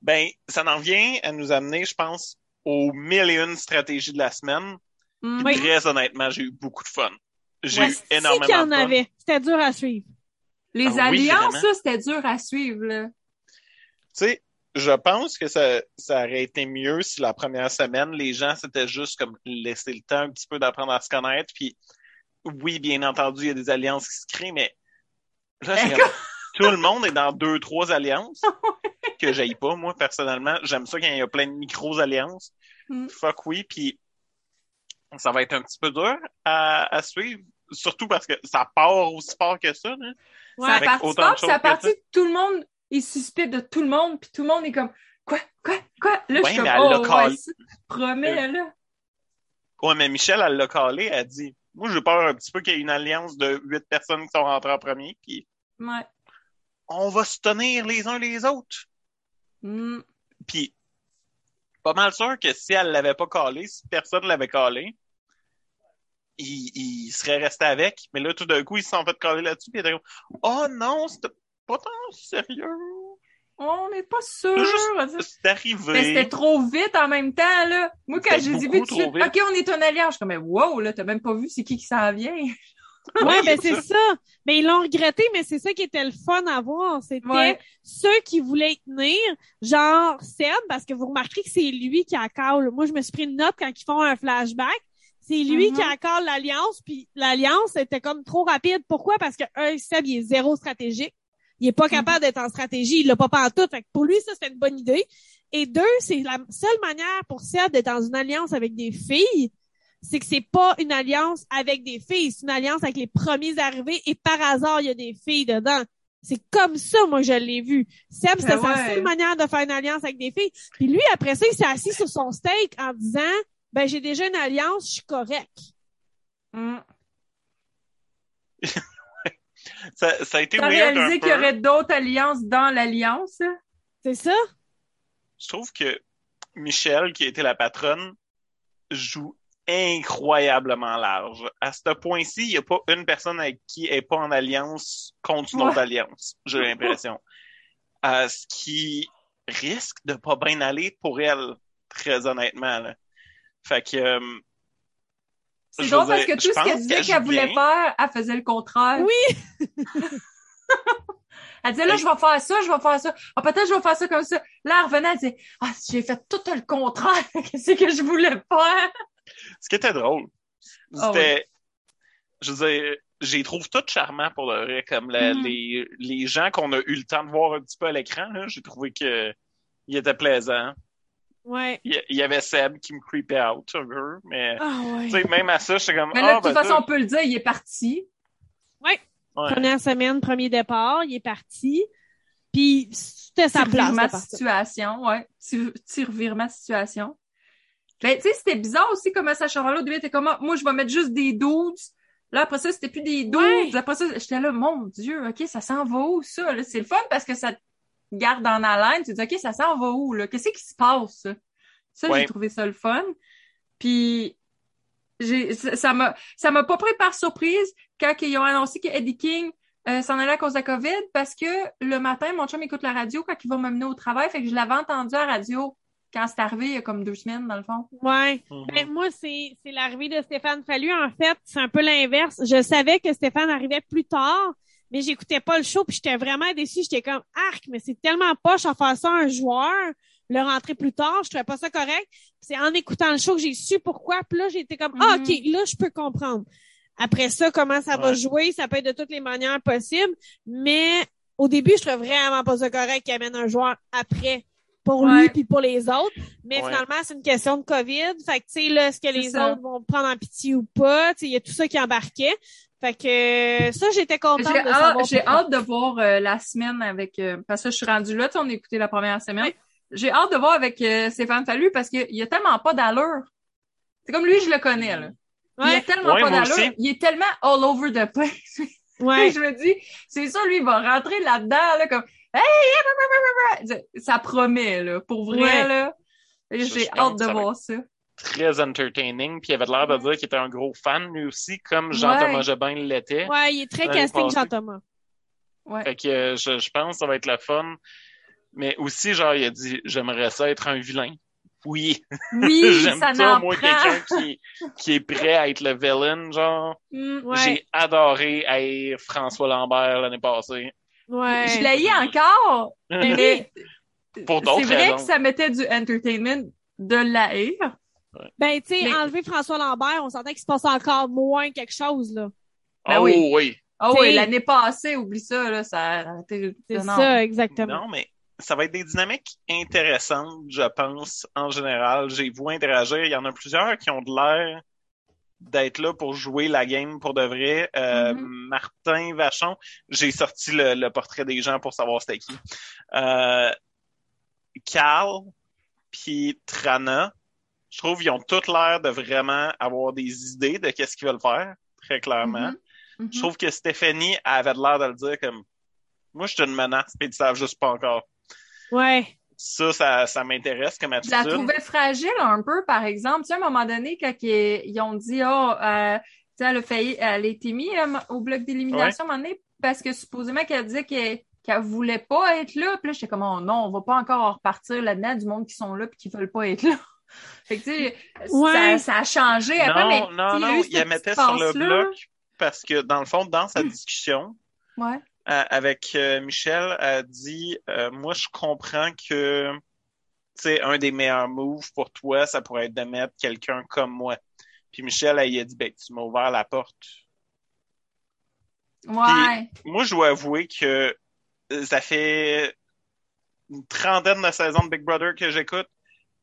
ben, ça en vient à nous amener, je pense, aux mille et une stratégies de la semaine. Mm. Oui. Très honnêtement, j'ai eu beaucoup de fun. J'ai Ouais, eu si énormément qu'il y en de fun. avait. C'était dur à suivre. Les Ah alliances, ça, c'était dur à suivre, là. Tu sais, je pense que ça, ça aurait été mieux si la première semaine, les gens s'étaient juste comme laissé le temps un petit peu d'apprendre à se connaître. Puis oui, bien entendu, il y a des alliances qui se créent, mais là, comme- tout le monde est dans deux, trois alliances que j'aille pas, moi, personnellement. J'aime ça quand il y a plein de micros-alliances. Mm. Fuck oui, puis ça va être un petit peu dur à, à suivre. Surtout parce que ça part aussi fort que ça. Là. Ouais. ça parti autant fort, de ça que tout le monde est suspect de tout le monde, puis tout le monde est comme quoi, quoi, quoi? Là, je suis comme mais elle oh, l'a ouais, ça, promets, là. Ouais, mais Michel, elle l'a calé, elle a dit Moi, j'ai peur un petit peu qu'il y ait une alliance de huit personnes qui sont rentrées en premier, puis Ouais. On va se tenir les uns les autres. Mm. Puis, pas mal sûr que si elle l'avait pas calé, si personne l'avait calé, il, il serait resté avec. Mais là, tout d'un coup, ils se sont fait caler là-dessus, puis il était comme Oh non, c'était pas tant sérieux. On n'est pas sûr. C'est arrivé. Mais c'était trop vite en même temps, là. Moi, quand j'ai dit vite. OK, on est un alliance. Je suis comme, mais wow, là, t'as même pas vu c'est qui qui s'en vient. Ouais, Oui, ben c'est ça. Mais ils l'ont regretté, mais c'est ça qui était le fun à voir. C'était Ouais. ceux qui voulaient y tenir, genre Seb, parce que vous remarquerez que c'est lui qui accale. Moi, je me suis pris une note quand ils font un flashback. C'est lui Mhm. qui accale l'alliance, puis l'alliance était comme trop rapide. Pourquoi? Parce que un, Seb, il est zéro stratégique. Il est pas capable d'être en stratégie. Il l'a pas tout. Fait que pour lui, ça, c'était une bonne idée. Et deux, c'est la seule manière pour Seb d'être dans une alliance avec des filles, c'est que c'est pas une alliance avec des filles, c'est une alliance avec les premiers arrivés et par hasard, il y a des filles dedans. C'est comme ça, moi, que je l'ai vu. Seb, c'était Ben sa ouais. seule manière de faire une alliance avec des filles. Puis lui, après ça, il s'est assis sur son steak en disant, ben, j'ai déjà une alliance, je suis correct. Mm. Ça, ça a été T'as weird un réalisé peu. qu'il y aurait d'autres alliances dans l'alliance? C'est ça? Je trouve que Michel, qui a été la patronne, joue incroyablement large. À ce point-ci, il n'y a pas une personne avec qui elle est pas en alliance contre une autre Ouais. alliance, j'ai l'impression. Euh, ce qui risque de pas bien aller pour elle, très honnêtement. Là. Fait que euh, C'est Je drôle parce que tout ce qu'elle disait qu'elle voulait bien. faire, elle faisait le contraire. Oui. Elle disait, là, je vais faire ça, je vais faire ça. Ah, peut-être je vais faire ça comme ça. Là, elle revenait, elle disait, ah, j'ai fait tout le contraire. Qu'est-ce que je voulais faire? Ce qui était drôle, Ah c'était, je veux dire, j'ai trouve tout charmant pour le vrai, comme la- Mhm. les, les gens qu'on a eu le temps de voir un petit peu à l'écran, j'ai trouvé que il était plaisant. Ouais. Il y, avait Seb qui me creepait out un peu, mais Ah ouais. tu sais, même à ça, j'étais comme Mais là, ah, de toute ben, façon, on peut le dire, il est parti. ouais. Première semaine, premier départ, il est parti. Puis c'était sa place. revirement de situation, ouais. Petit, petit revirement de situation. Ben, tu sais, c'était bizarre aussi comment ça changeait. Au début, t'es comme, ah, moi, je vais mettre juste des dudes. Là, après ça, c'était plus des dudes. Ouais. Après ça, j'étais là, mon Dieu, OK, ça s'en va où, ça? là? C'est le fun parce que ça te garde en haleine. Tu te dis, OK, ça s'en va où, là? Qu'est-ce qui se passe, ça? Ouais. j'ai trouvé ça le fun. Puis, j'ai, ça ça m'a, ça m'a pas pris par surprise quand ils ont annoncé que Eddie King euh, s'en allait à cause de la COVID parce que le matin, mon chum écoute la radio quand il va m'amener au travail. Fait que je l'avais entendu à la radio quand c'est arrivé il y a comme deux semaines, dans le fond. Ouais. Mhm. Ben, moi, c'est, c'est l'arrivée de Stéphane Fallu. En fait, c'est un peu l'inverse. Je savais que Stéphane arrivait plus tard, mais j'écoutais pas le show, puis j'étais vraiment déçue. J'étais comme, arc, mais c'est tellement poche à faire ça à un joueur, le rentrer plus tard. Je trouvais pas ça correct. C'est en écoutant le show que j'ai su pourquoi. Puis là, j'étais comme, ah, Mhm. OK, là, je peux comprendre. Après ça, comment ça va jouer, ça peut être de toutes les manières possibles, mais au début, je trouvais vraiment pas ça correct qu'il amène un joueur après pour lui Ouais. puis pour les autres. Mais Ouais. finalement, c'est une question de COVID. Fait que, tu sais, là, est-ce que les ça. autres vont prendre en pitié ou pas? Tu sais, il y a tout ça qui embarquait. Fait que, euh, ça, j'étais contente J'ai de savoir. hâte, j'ai pourquoi. hâte de voir euh, la semaine avec euh, parce que je suis rendue là, tu sais, on a écouté la première semaine. Oui. J'ai hâte de voir avec euh, Stéphane Fallu parce qu'il y a tellement pas d'allure. C'est comme lui, je le connais là. Il a Ouais. tellement Ouais, pas d'allure. aussi. Il est tellement all over the place. Ouais. je me dis, c'est ça, lui, il va rentrer là-dedans, là, comme, hey, ça promet, là, pour vrai, Ouais. là. J'ai hâte de voir ça. Très entertaining, puis il avait l'air de dire qu'il était un gros fan lui aussi, comme Jean-Thomas Ouais. Jobin l'était. Ouais, il est très casting. Jean-Thomas. Ouais. Fait que euh, je, je pense que ça va être le fun. Mais aussi, genre, il a dit j'aimerais ça être un vilain. Oui, Oui, j'aime ça ça, moi, quelqu'un qui, qui est prêt à être le villain, genre. Mm. Ouais. J'ai adoré haïr François Lambert l'année passée. Ouais. Je l'ai encore, mais Pour c'est d'autres vrai raisons. que ça mettait du entertainment de la haïr. Ben, tu sais, Mais- enlever François Lambert, on sentait qu'il se passe encore moins quelque chose, là. Ben oh oui. oui. Ah T'sais- oui, l'année passée, oublie ça, là, ça C'est ça, exactement. Non, mais ça va être des dynamiques intéressantes, je pense, en général. J'ai vu interagir. Il y en a plusieurs qui ont de l'air d'être là pour jouer la game pour de vrai. Euh, Mhm. Martin Vachon, j'ai sorti le, le portrait des gens pour savoir c'était qui. Euh, Carl, puis Trana, je trouve qu'ils ont toutes l'air de vraiment avoir des idées de qu'est-ce qu'ils veulent faire, très clairement. Mhm. Mhm. Je trouve que Stéphanie avait l'air de le dire comme moi je suis une menace, puis ils savent juste pas encore. Ouais. Ça, ça, ça m'intéresse comme Je la attitude. trouvais fragile un peu, par exemple. Tu sais, à un moment donné, quand ils, ils ont dit, oh, euh, tu sais, elle a failli, elle a été mise euh, au bloc d'élimination à un moment donné, parce que supposément qu'elle disait qu'elle qu'elle voulait pas être là. Puis là, j'étais comme, oh non, on va pas encore repartir là-dedans du monde qui sont là puis qui veulent pas être là. fait que, tu sais, Ouais. ça, ça a changé après, mais non, tu non, sais, il y a non, il la mettait sur le bloc parce que dans le fond, dans sa discussion Ouais. Euh, avec euh, Michel, elle a dit euh, moi je comprends que tu sais un des meilleurs moves pour toi, ça pourrait être de mettre quelqu'un comme moi. Puis Michel, elle, il a dit ben tu m'as ouvert la porte. Ouais. moi, je dois avouer que ça fait une trentaine de saisons de Big Brother que j'écoute.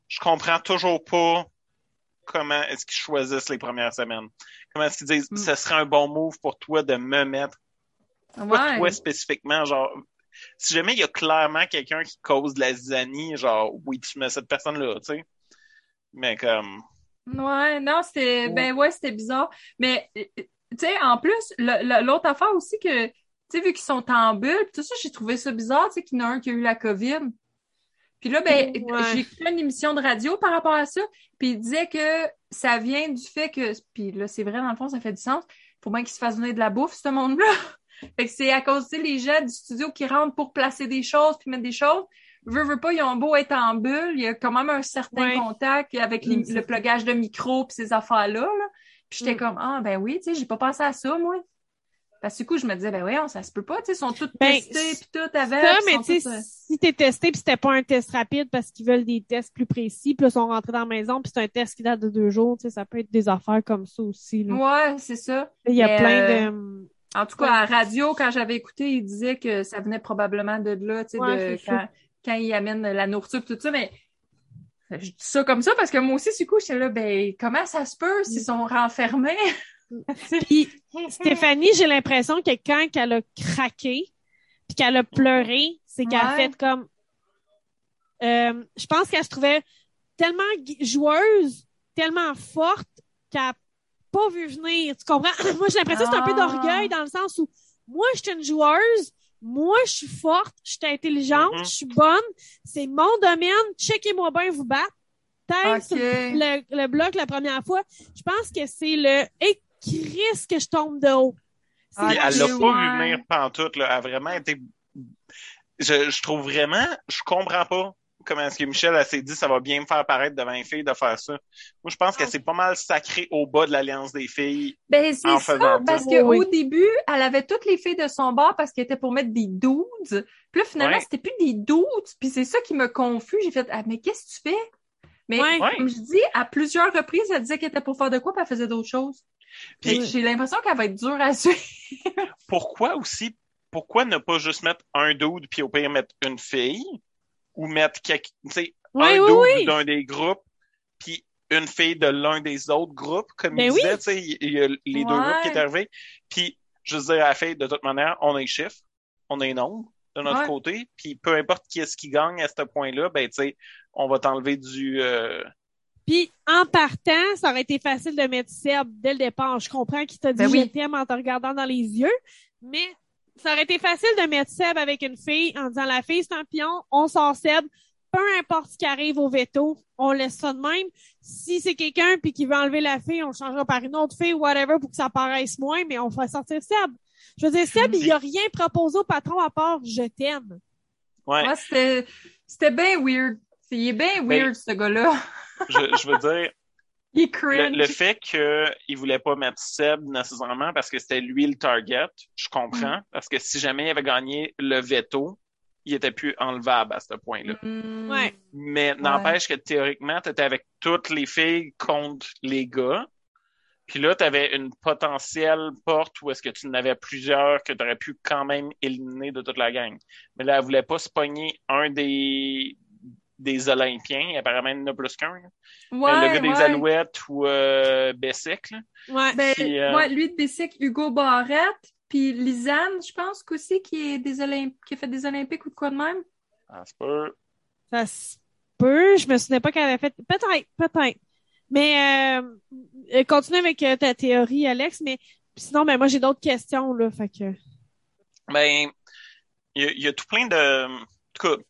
Je comprends toujours pas comment est-ce qu'ils choisissent les premières semaines. Comment est-ce qu'ils disent Mm. ce serait un bon move pour toi de me mettre pas Ouais. toi spécifiquement genre si jamais il y a clairement quelqu'un qui cause de la zizanie genre oui tu mets cette personne là tu sais mais comme Ouais, non, c'était Ouais. ben ouais, c'était bizarre. Mais euh, tu sais, en plus, l'autre affaire aussi que tu sais, vu qu'ils sont en bulle, pis tout ça, j'ai trouvé ça bizarre, tu sais, qu'il y en a un qui a eu la COVID. Puis là, ben, Ouais. j'ai écouté une émission de radio par rapport à ça, puis il disait que ça vient du fait que, puis là, c'est vrai, dans le fond, ça fait du sens. Faut bien qu'ils se fassent donner de la bouffe, ce monde-là. Fait que c'est à cause, tu sais, les gens du studio qui rentrent pour placer des choses puis mettre des choses. Veux, veux pas, ils ont beau être en bulle, il y a quand même un certain contact avec les- Mm, le plugage de micro puis ces affaires-là. Là. Puis j'étais Mm. comme, ah, ben oui, tu sais, j'ai pas pensé à ça, moi. Parce que du coup, je me disais, ben voyons, ça se peut pas, tu sais, ils sont tous Ben, testés puis tout avec. Ça, mais tu tous, euh, sais, si t'es testé puis c'était pas un test rapide parce qu'ils veulent des tests plus précis, puis là, ils sont rentrés dans la maison puis c'est un test qui date de deux jours, tu sais, ça peut être des affaires comme ça aussi, là. Ouais, c'est ça. Il y a Mais, plein euh, de... En tout cas, à la radio, quand j'avais écouté, il disait que ça venait probablement de là, tu sais, Ouais, de quand, quand il amène la nourriture tout ça, mais je dis ça comme ça parce que moi aussi, du coup, j'étais là, ben, comment ça se peut s'ils sont renfermés? Puis Stéphanie, j'ai l'impression que quand elle a craqué puis qu'elle a pleuré, c'est qu'elle a fait comme... Euh, je pense qu'elle se trouvait tellement joueuse, tellement forte qu'elle pas vu venir. Tu comprends? Moi, j'ai l'impression que c'est un peu Ah. d'orgueil dans le sens où moi, je suis une joueuse, moi, je suis forte, je suis intelligente, Mhm. je suis bonne, c'est mon domaine, checkez-moi bien vous battre. Ok. le, le bloc la première fois. Je pense que c'est le et Chris que je tombe de haut. Ah, elle l'a pas vu venir pantoute, là. Elle a vraiment été. Je, je trouve vraiment, je comprends pas comment est-ce que Michel elle s'est dit ça va bien me faire paraître devant les filles de faire ça. Moi, je pense Ah. que c'est pas mal sacré au bas de l'Alliance des filles. Ben, c'est ça, parce que Oui. au début, elle avait toutes les filles de son bar parce qu'elle était pour mettre des dudes. Puis là, finalement, Ouais. c'était plus des dudes. Puis c'est ça qui me confus. J'ai fait, ah, mais qu'est-ce que tu fais? Mais Ouais. Comme je dis, à plusieurs reprises, elle disait qu'elle était pour faire de quoi, puis elle faisait d'autres choses. Puis- J'ai l'impression qu'elle va être dure à suivre. Pourquoi aussi, pourquoi ne pas juste mettre un dude puis au pire mettre une fille? Ou mettre quelque, tu sais, Oui, un oui, oui. d'un des groupes puis une fille de l'un des autres groupes, comme Ben il oui. disait, tu sais, il y a les deux groupes qui étaient arrivés. Puis, je veux dire à la fille, de toute manière, on a les chiffres, on a les nombres de notre Ouais. côté, puis peu importe qui est-ce qui gagne à ce point-là, ben, tu sais, on va t'enlever du... euh, Puis en partant, ça aurait été facile de mettre Seb dès le départ. Je comprends qu'il t'a dit Ben oui. je t'aime en te regardant dans les yeux, Mais ça aurait été facile de mettre Seb avec une fille en disant la fille c'est un pion, on sort Seb, peu importe ce qui arrive au veto, on laisse ça de même. Si c'est quelqu'un puis qui veut enlever la fille, on changera par une autre fille, whatever, pour que ça paraisse moins, mais on va sortir Seb. Je veux dire, Seb, il a rien proposé au patron à part je t'aime. Ouais. Moi, c'était, c'était bien weird. Il est bien Ben, weird, ce gars-là. je, je veux dire, Il le, fait qu'il voulait pas mettre Seb nécessairement parce que c'était lui le target, je comprends. Parce que si jamais il avait gagné le veto, il était plus enlevable à ce point-là. Mm. Ouais. Mais n'empêche que théoriquement, tu étais avec toutes les filles contre les gars. Puis là, tu avais une potentielle porte où est-ce que tu en avais plusieurs que tu aurais pu quand même éliminer de toute la gang. Mais là, elle voulait pas se pogner un des des Olympiens. Apparemment, il y en a plus qu'un. là. Ouais, le gars des ouais. Alouettes ou euh, Bessic. là. Ouais. Ben, Puis, euh, ouais, lui de Bessic, Hugo Barrette, puis Lisanne, je pense qu'aussi qui est des Olymp... qui a fait des Olympiques ou de quoi de même. Ah, c'est pas... Ça se peut. Je me souvenais pas qu'elle avait fait. Peut-être, peut-être. Mais euh, euh, continue avec euh, ta théorie, Alex. Mais sinon, ben moi j'ai d'autres questions là. Fait que. Ben, il y, y a tout plein de... En tout cas,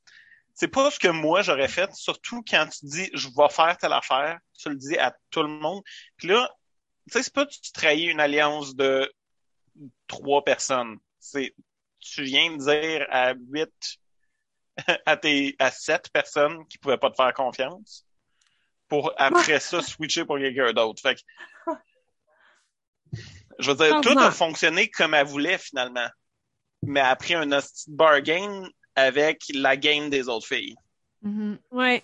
c'est pas ce que moi j'aurais fait, surtout quand tu dis « je vais faire telle affaire », tu le dis à tout le monde. Puis là, tu sais, c'est pas tu trahis une alliance de trois personnes. C'est tu viens de dire à huit, à tes à sept personnes qui pouvaient pas te faire confiance pour après ça switcher pour quelqu'un d'autre. Fait que, je veux dire, tout a fonctionné comme elle voulait finalement. Mais après un bargain avec la game des autres filles. Ouais.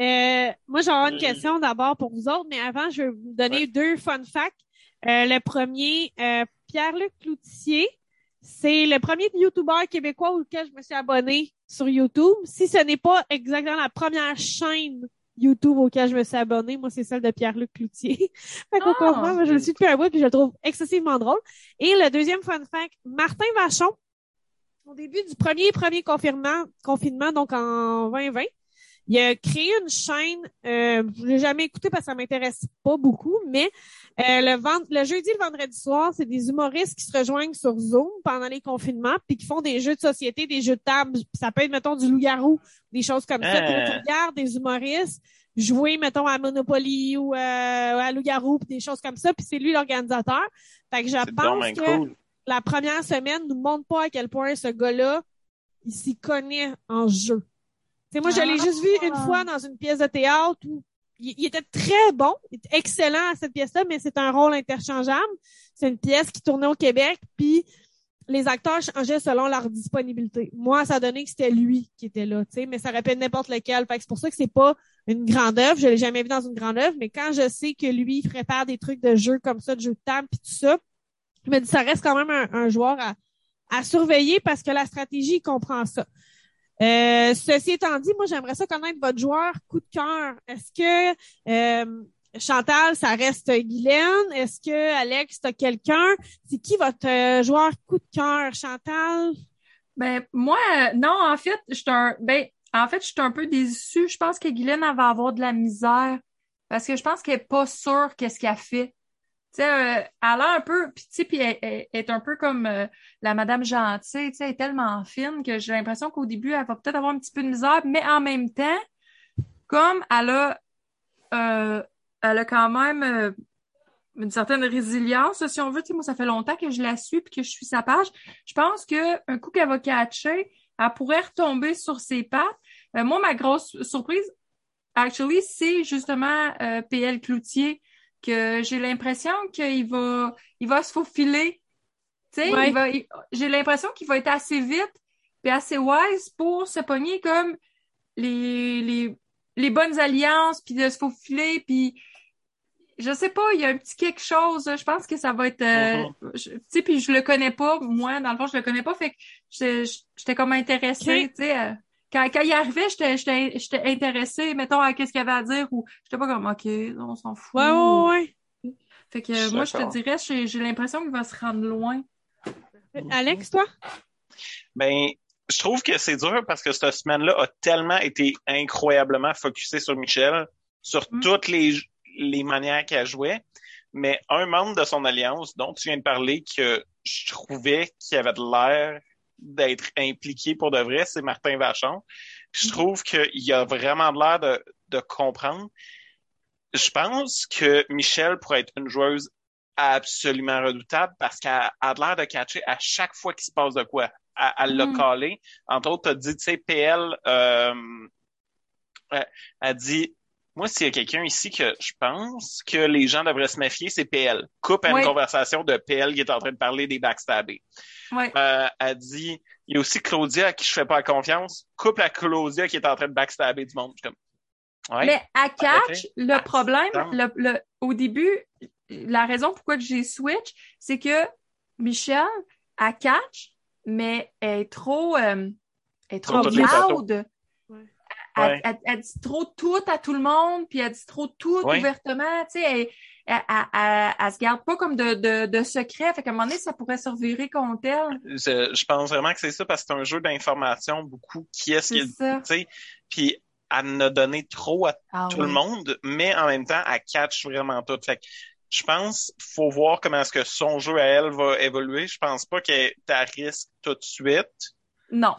Euh, moi, j'ai une Euh. question d'abord pour vous autres, mais avant, je vais vous donner Ouais. deux fun facts. Euh, le premier, euh, Pierre-Luc Cloutier, c'est le premier YouTuber québécois auquel je me suis abonné sur YouTube. Si ce n'est pas exactement la première chaîne YouTube auquel je me suis abonné, moi, c'est celle de Pierre-Luc Cloutier. fait qu'on Ah! comprend, moi, je le suis depuis un bout puis je le trouve excessivement drôle. Et le deuxième fun fact, Martin Vachon, au début du premier premier confinement, confinement donc en 2020, il a créé une chaîne. Euh, je l'ai jamais écouté parce que ça m'intéresse pas beaucoup, mais euh, le, vend- le jeudi, le vendredi soir, c'est des humoristes qui se rejoignent sur Zoom pendant les confinements, puis qui font des jeux de société, des jeux de table. Ça peut être mettons du loup-garou, des choses comme ça. Puis là, tu Ah. regardes des humoristes jouer mettons à Monopoly ou euh, à loup-garou, des choses comme ça. Puis c'est lui l'organisateur. Fait que je pense que cool. La première semaine nous montre pas à quel point ce gars-là, il s'y connaît en jeu. Tu sais, moi, je l'ai Ah. juste vu une fois dans une pièce de théâtre où il, il était très bon, il était excellent à cette pièce-là, mais c'est un rôle interchangeable. C'est une pièce qui tournait au Québec, puis les acteurs changeaient selon leur disponibilité. Moi, ça donnait que c'était lui qui était là, tu sais, mais ça être n'importe lequel. Fait que c'est pour ça que c'est pas une grande œuvre. Je l'ai jamais vu dans une grande œuvre, mais quand je sais que lui, il prépare des trucs de jeu comme ça, de jeu de table, puis tout ça, je me dis, ça reste quand même un, un joueur à, à surveiller parce que la stratégie comprend ça. Euh, ceci étant dit, moi, j'aimerais ça connaître votre joueur coup de cœur. Est-ce que euh, Chantal, ça reste Guylaine? Est-ce que Alex, t'as quelqu'un? C'est qui votre euh, joueur coup de cœur, Chantal? Ben, moi, euh, non, en fait, je suis un, ben, en fait, je suis un peu déçue. Je pense que Guylaine, va avoir de la misère. Parce que je pense qu'elle est pas sûre qu'est-ce qu'elle fait. Tu euh, elle a un peu, puis tu sais, puis elle est un peu comme euh, la Madame Gentille, tu sais, elle est tellement fine que j'ai l'impression qu'au début, elle va peut-être avoir un petit peu de misère, mais en même temps, comme elle a, euh, elle a quand même euh, une certaine résilience, si on veut, tu sais, moi, ça fait longtemps que je la suis puis que je suis sa page. Je pense que un coup qu'elle va catcher, elle pourrait retomber sur ses pattes. Euh, moi, ma grosse surprise, actually, c'est justement euh, PL Cloutier que j'ai l'impression qu'il va, il va se faufiler. Tu sais, Ouais. il va, il- j'ai l'impression qu'il va être assez vite puis assez wise pour se pogner comme les, les, les bonnes alliances puis de se faufiler puis je sais pas, il y a un petit quelque chose. Je pense que ça va être, euh, je- tu sais, puis je le connais pas. Moi, dans le fond, je le connais pas. Fait que j'étais comme intéressée, tu sais. Euh, quand, quand il arrivait, j'étais j'étais j'étais intéressée, mettons, à qu'est-ce qu'il avait à dire ou j'étais pas comme, OK, on s'en fout. Ouais, ouais, ouais. Fait que euh, moi, je te dirais, j'ai j'ai l'impression qu'il va se rendre loin. Alex, toi? Ben, je trouve que c'est dur parce que cette semaine-là a tellement été incroyablement focusée sur Michel, sur Mm. toutes les, les manières qu'elle jouait. Mais un membre de son alliance, dont tu viens de parler, que je trouvais qu'il avait de l'air d'être impliqué pour de vrai, c'est Martin Vachon. je trouve qu'il a vraiment de l'air de, de comprendre. Je pense que Michelle pourrait être une joueuse absolument redoutable parce qu'elle a l'air de catcher à chaque fois qu'il se passe de quoi. Elle l'a mm. collé. Entre autres, tu dit, tu sais, PL, euh, elle dit, moi, s'il y a quelqu'un ici que je pense que les gens devraient se méfier, c'est PL. Coupe à une conversation de PL qui est en train de parler des backstabés. Ouais. Euh, elle dit, il y a aussi Claudia à qui je fais pas confiance. Coupe à Claudia qui est en train de backstabber du monde. comme, Mais à catch, le problème, le, au début, la raison pourquoi j'ai switch, c'est que Michelle, à catch, mais elle est trop, euh, elle est trop loud. Elle, elle, dit trop tout à tout le monde, puis elle dit trop tout ouvertement, tu sais, elle, elle, se garde pas comme de, de, de secret, fait qu'à un moment donné, ça pourrait se revirer contre elle. Je, je pense vraiment que c'est ça, parce que c'est un jeu d'information, beaucoup, qui est-ce qui, tu sais, puis elle en a donné trop à ah tout le monde, mais en même temps, elle catch vraiment tout. Fait que je pense faut voir comment est-ce que son jeu à elle va évoluer. Je pense pas qu'elle risque tout de suite. Non.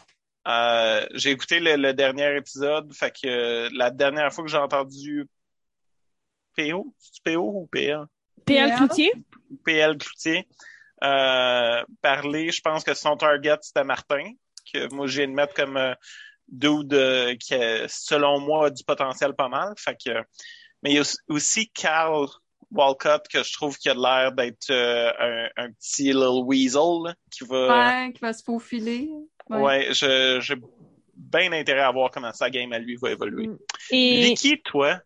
Euh, j'ai écouté le, dernier épisode, fait que euh, la dernière fois que j'ai entendu PO, c'est PO ou PL? PL Cloutier. PL Cloutier. Euh, parler, je pense que son target c'était Martin, que moi j'ai de mettre comme euh, dude qui selon moi a du potentiel pas mal. Fait que mais il y a aussi Carl Walcott que je trouve qu'il a l'air d'être euh, un, petit little weasel qui va ouais, qui va se faufiler. Ouais, ouais j'ai bien intérêt à voir comment sa game à lui va évoluer. Mm. Et Vicky, toi?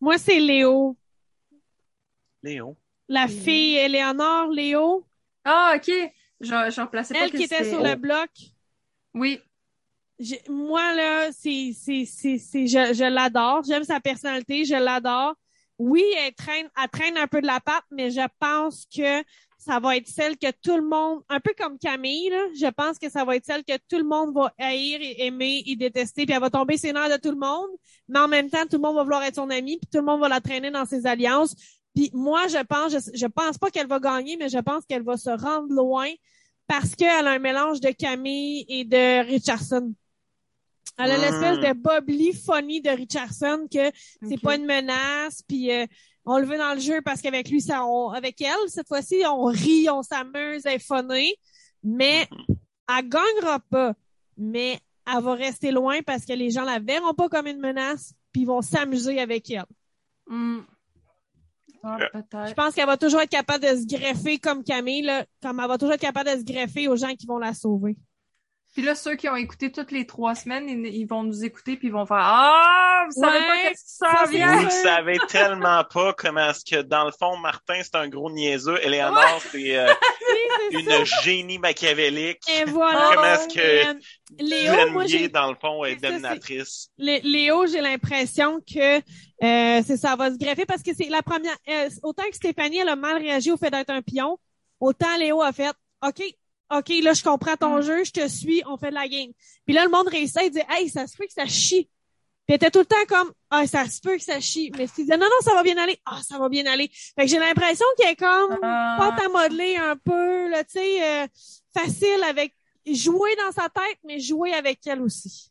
Moi, c'est Léo. Léo? La fille Éléonore, Léo. Ah, OK. J'en plaçais pas Elle qui était sur le bloc. Oui. Moi, là, c'est, c'est, c'est, je, je l'adore. J'aime sa personnalité, je l'adore oui, elle traîne, elle traîne un peu de la patte, mais je pense que ça va être celle que tout le monde, un peu comme Camille, là, je pense que ça va être celle que tout le monde va haïr, et aimer et détester, puis elle va tomber ses nerfs de tout le monde, mais en même temps, tout le monde va vouloir être son ami, puis tout le monde va la traîner dans ses alliances. Puis moi, je pense, je, je pense pas qu'elle va gagner, mais je pense qu'elle va se rendre loin parce qu'elle a un mélange de Camille et de Richardson. Elle a l'espèce de Bob Lee funny de Richardson que c'est pas une menace, puis euh, on le veut dans le jeu parce qu'avec lui, ça, avec elle, cette fois-ci, on rit, on s'amuse, elle est funny, mais elle gagnera pas. Mais elle va rester loin parce que les gens la verront pas comme une menace, puis ils vont s'amuser avec elle. Hmm. Ah, je pense qu'elle va toujours être capable de se greffer comme Camille, comme elle va toujours être capable de se greffer aux gens qui vont la sauver. Puis là, ceux qui ont écouté toutes les trois semaines, ils, vont nous écouter puis ils vont faire Ah, vous savez pas qu'est-ce qui s'en vient! Vous savez tellement pas comment est-ce que, dans le fond, Martin, c'est un gros niaiseux. Eleanor, c'est euh, une génie machiavélique. Et voilà. Comment est-ce que euh, Léo, moi, dans le fond, est dominatrice? Léo, j'ai l'impression que euh, c'est ça va se greffer parce que c'est la première... Euh, autant que Stéphanie, elle a mal réagi au fait d'être un pion, autant Léo a fait OK, OK, là, je comprends ton mm. jeu, je te suis, on fait de la game. Puis là, le monde réussit à dire, hey, ça se peut que ça chie. Puis était tout le temps comme, ah, ça se peut que ça chie. Mais si disait, non, non, ça va bien aller. Ah, ça va bien aller. Fait que j'ai l'impression qu'il est comme, uh... pas à modeler un peu, là, tu sais, euh, facile avec, jouer dans sa tête, mais jouer avec elle aussi.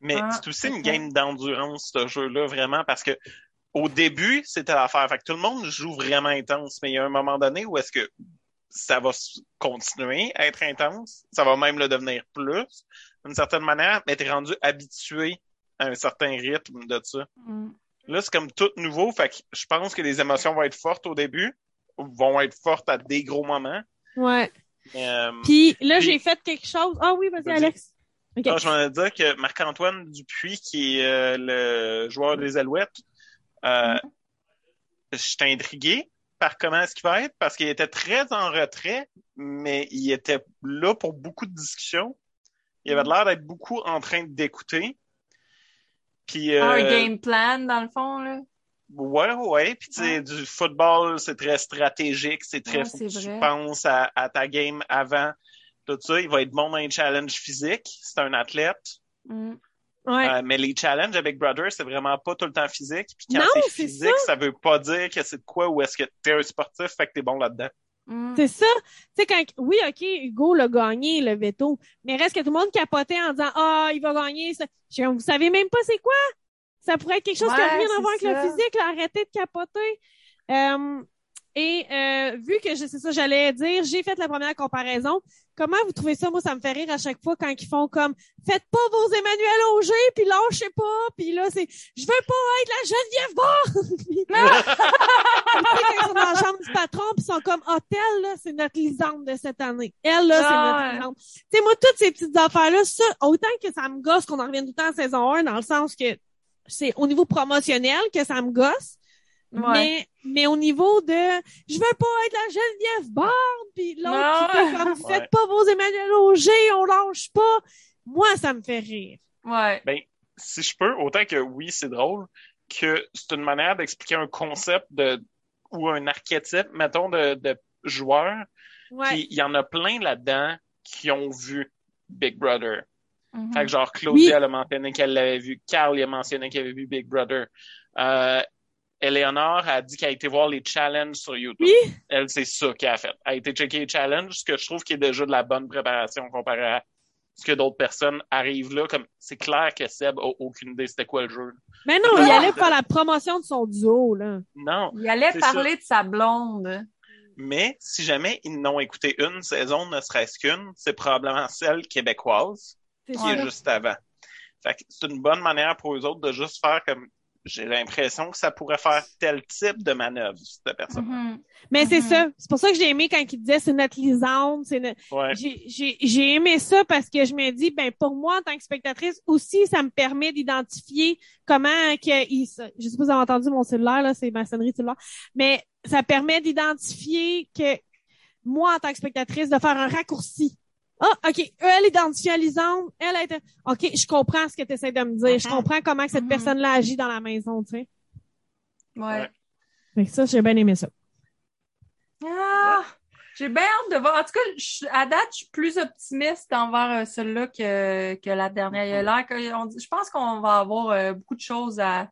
Mais ah, c'est aussi une game d'endurance, ce jeu-là, vraiment, parce que au début, c'était l'affaire. Fait que tout le monde joue vraiment intense, mais il y a un moment donné où est-ce que ça va continuer à être intense. Ça va même le devenir plus, d'une certaine manière, mais t'es rendu habitué à un certain rythme de ça. Mm. Là, c'est comme tout nouveau, fait que je pense que les émotions vont être fortes au début, vont être fortes à des gros moments. Ouais. Euh, puis là, j'ai fait quelque chose. Ah oui, vas-y, Alex. Okay. Ah, je voulais dire que Marc-Antoine Dupuis, qui est euh, le joueur des Alouettes, euh, mm. je suis intrigué par comment est-ce qu'il va être parce qu'il était très en retrait, mais il était là pour beaucoup de discussions. Il avait l'air d'être beaucoup en train d'écouter. Puis, ah, un euh, game plan, dans le fond, là. Ouais, ouais. Puis, tu sais, du football, c'est très stratégique. C'est très, ouais, tu penses à, ta game avant. Tout ça, il va être bon dans un challenge physique. C'est un athlète. Mm. Ouais. Euh, mais les challenges avec Brother, c'est vraiment pas tout le temps physique. Puis quand Non, c'est c'est physique, ça. ça. veut pas dire que c'est de quoi ou est-ce que t'es un sportif, fait que t'es bon là-dedans. Mm. C'est ça. Tu sais, quand, oui, OK, Hugo l'a gagné, le veto. Mais reste que tout le monde capotait en disant, ah, il va gagner. Ça. Je vous savez même pas c'est quoi? Ça pourrait être quelque chose qui a rien à c'est voir avec le physique, là. Arrêtez de capoter. Euh, et euh, vu que sais ça, j'allais dire, j'ai fait la première comparaison. Comment vous trouvez ça? Moi, ça me fait rire à chaque fois quand ils font comme Faites pas vos Emmanuel Auger, puis lâchez pas, puis là, c'est Je veux pas être la Geneviève quand ils sont dans la chambre du patron, puis ils sont comme Ah, telle, là, c'est notre lisande de cette année. Elle, là, c'est Ah, notre ouais. lisande. Tu sais, moi, toutes ces petites affaires-là, ça, autant que ça me gosse qu'on en revienne tout le temps en saison 1, dans le sens que c'est au niveau promotionnel que ça me gosse. Ouais. Mais, mais au niveau de je veux pas être la Geneviève Borde, puis l'autre qui fait comme Ouais. faites pas vos Emmanuel Auger, on lâche pas. Moi, ça me fait rire. Ouais. Si je peux, autant que oui, c'est drôle, que c'est une manière d'expliquer un concept de ou un archétype, mettons, de, de joueur. Ouais. Puis il y en a plein là-dedans qui ont vu Big Brother. Mhm. Fait que genre Claudia Oui. elle a mentionné qu'elle l'avait vu, Carl il a mentionné qu'elle avait vu Big Brother. Euh, Eleonore a dit qu'elle a été voir les challenges sur YouTube. Oui. Elle, c'est ça qu'elle a fait. Elle a été checker les challenges, ce que je trouve qui est déjà de la bonne préparation comparé à ce que d'autres personnes arrivent là. Comme c'est clair que Seb a aucune idée c'était quoi le jeu. Mais non, il allait faire la promotion de son duo, là. Non. Il allait parler de sa blonde. Mais si jamais ils n'ont écouté une saison, ne serait-ce qu'une, c'est probablement celle québécoise. Qui sûr. est juste avant. Fait que c'est une bonne manière pour eux autres de juste faire comme j'ai l'impression que ça pourrait faire tel type de manœuvre, cette personne. Mhm. Mais c'est Mhm. ça. C'est pour ça que j'ai aimé quand il disait c'est notre lisande, c'est notre... Ouais. J'ai- J'ai j'ai aimé ça parce que je me dis, ben pour moi, en tant que spectatrice, aussi, ça me permet d'identifier comment que il, se- je sais pas si vous avez entendu mon cellulaire, là, c'est ma sonnerie de cellulaire, mais ça permet d'identifier que moi, en tant que spectatrice, de faire un raccourci. Ah, OK, elle identifie à Lisande, elle a été... OK, je comprends ce que tu essaies de me dire. Je Mhm. comprends comment que cette Mhm. personne-là agit dans la maison, tu sais. Ouais. Fait que ça, j'ai bien aimé ça. Ah, j'ai bien hâte de voir. En tout cas, je- à date, je suis plus optimiste envers euh, celui-là que, que la dernière. Il a l'air que- on dit- je pense qu'on va avoir euh, beaucoup de choses à,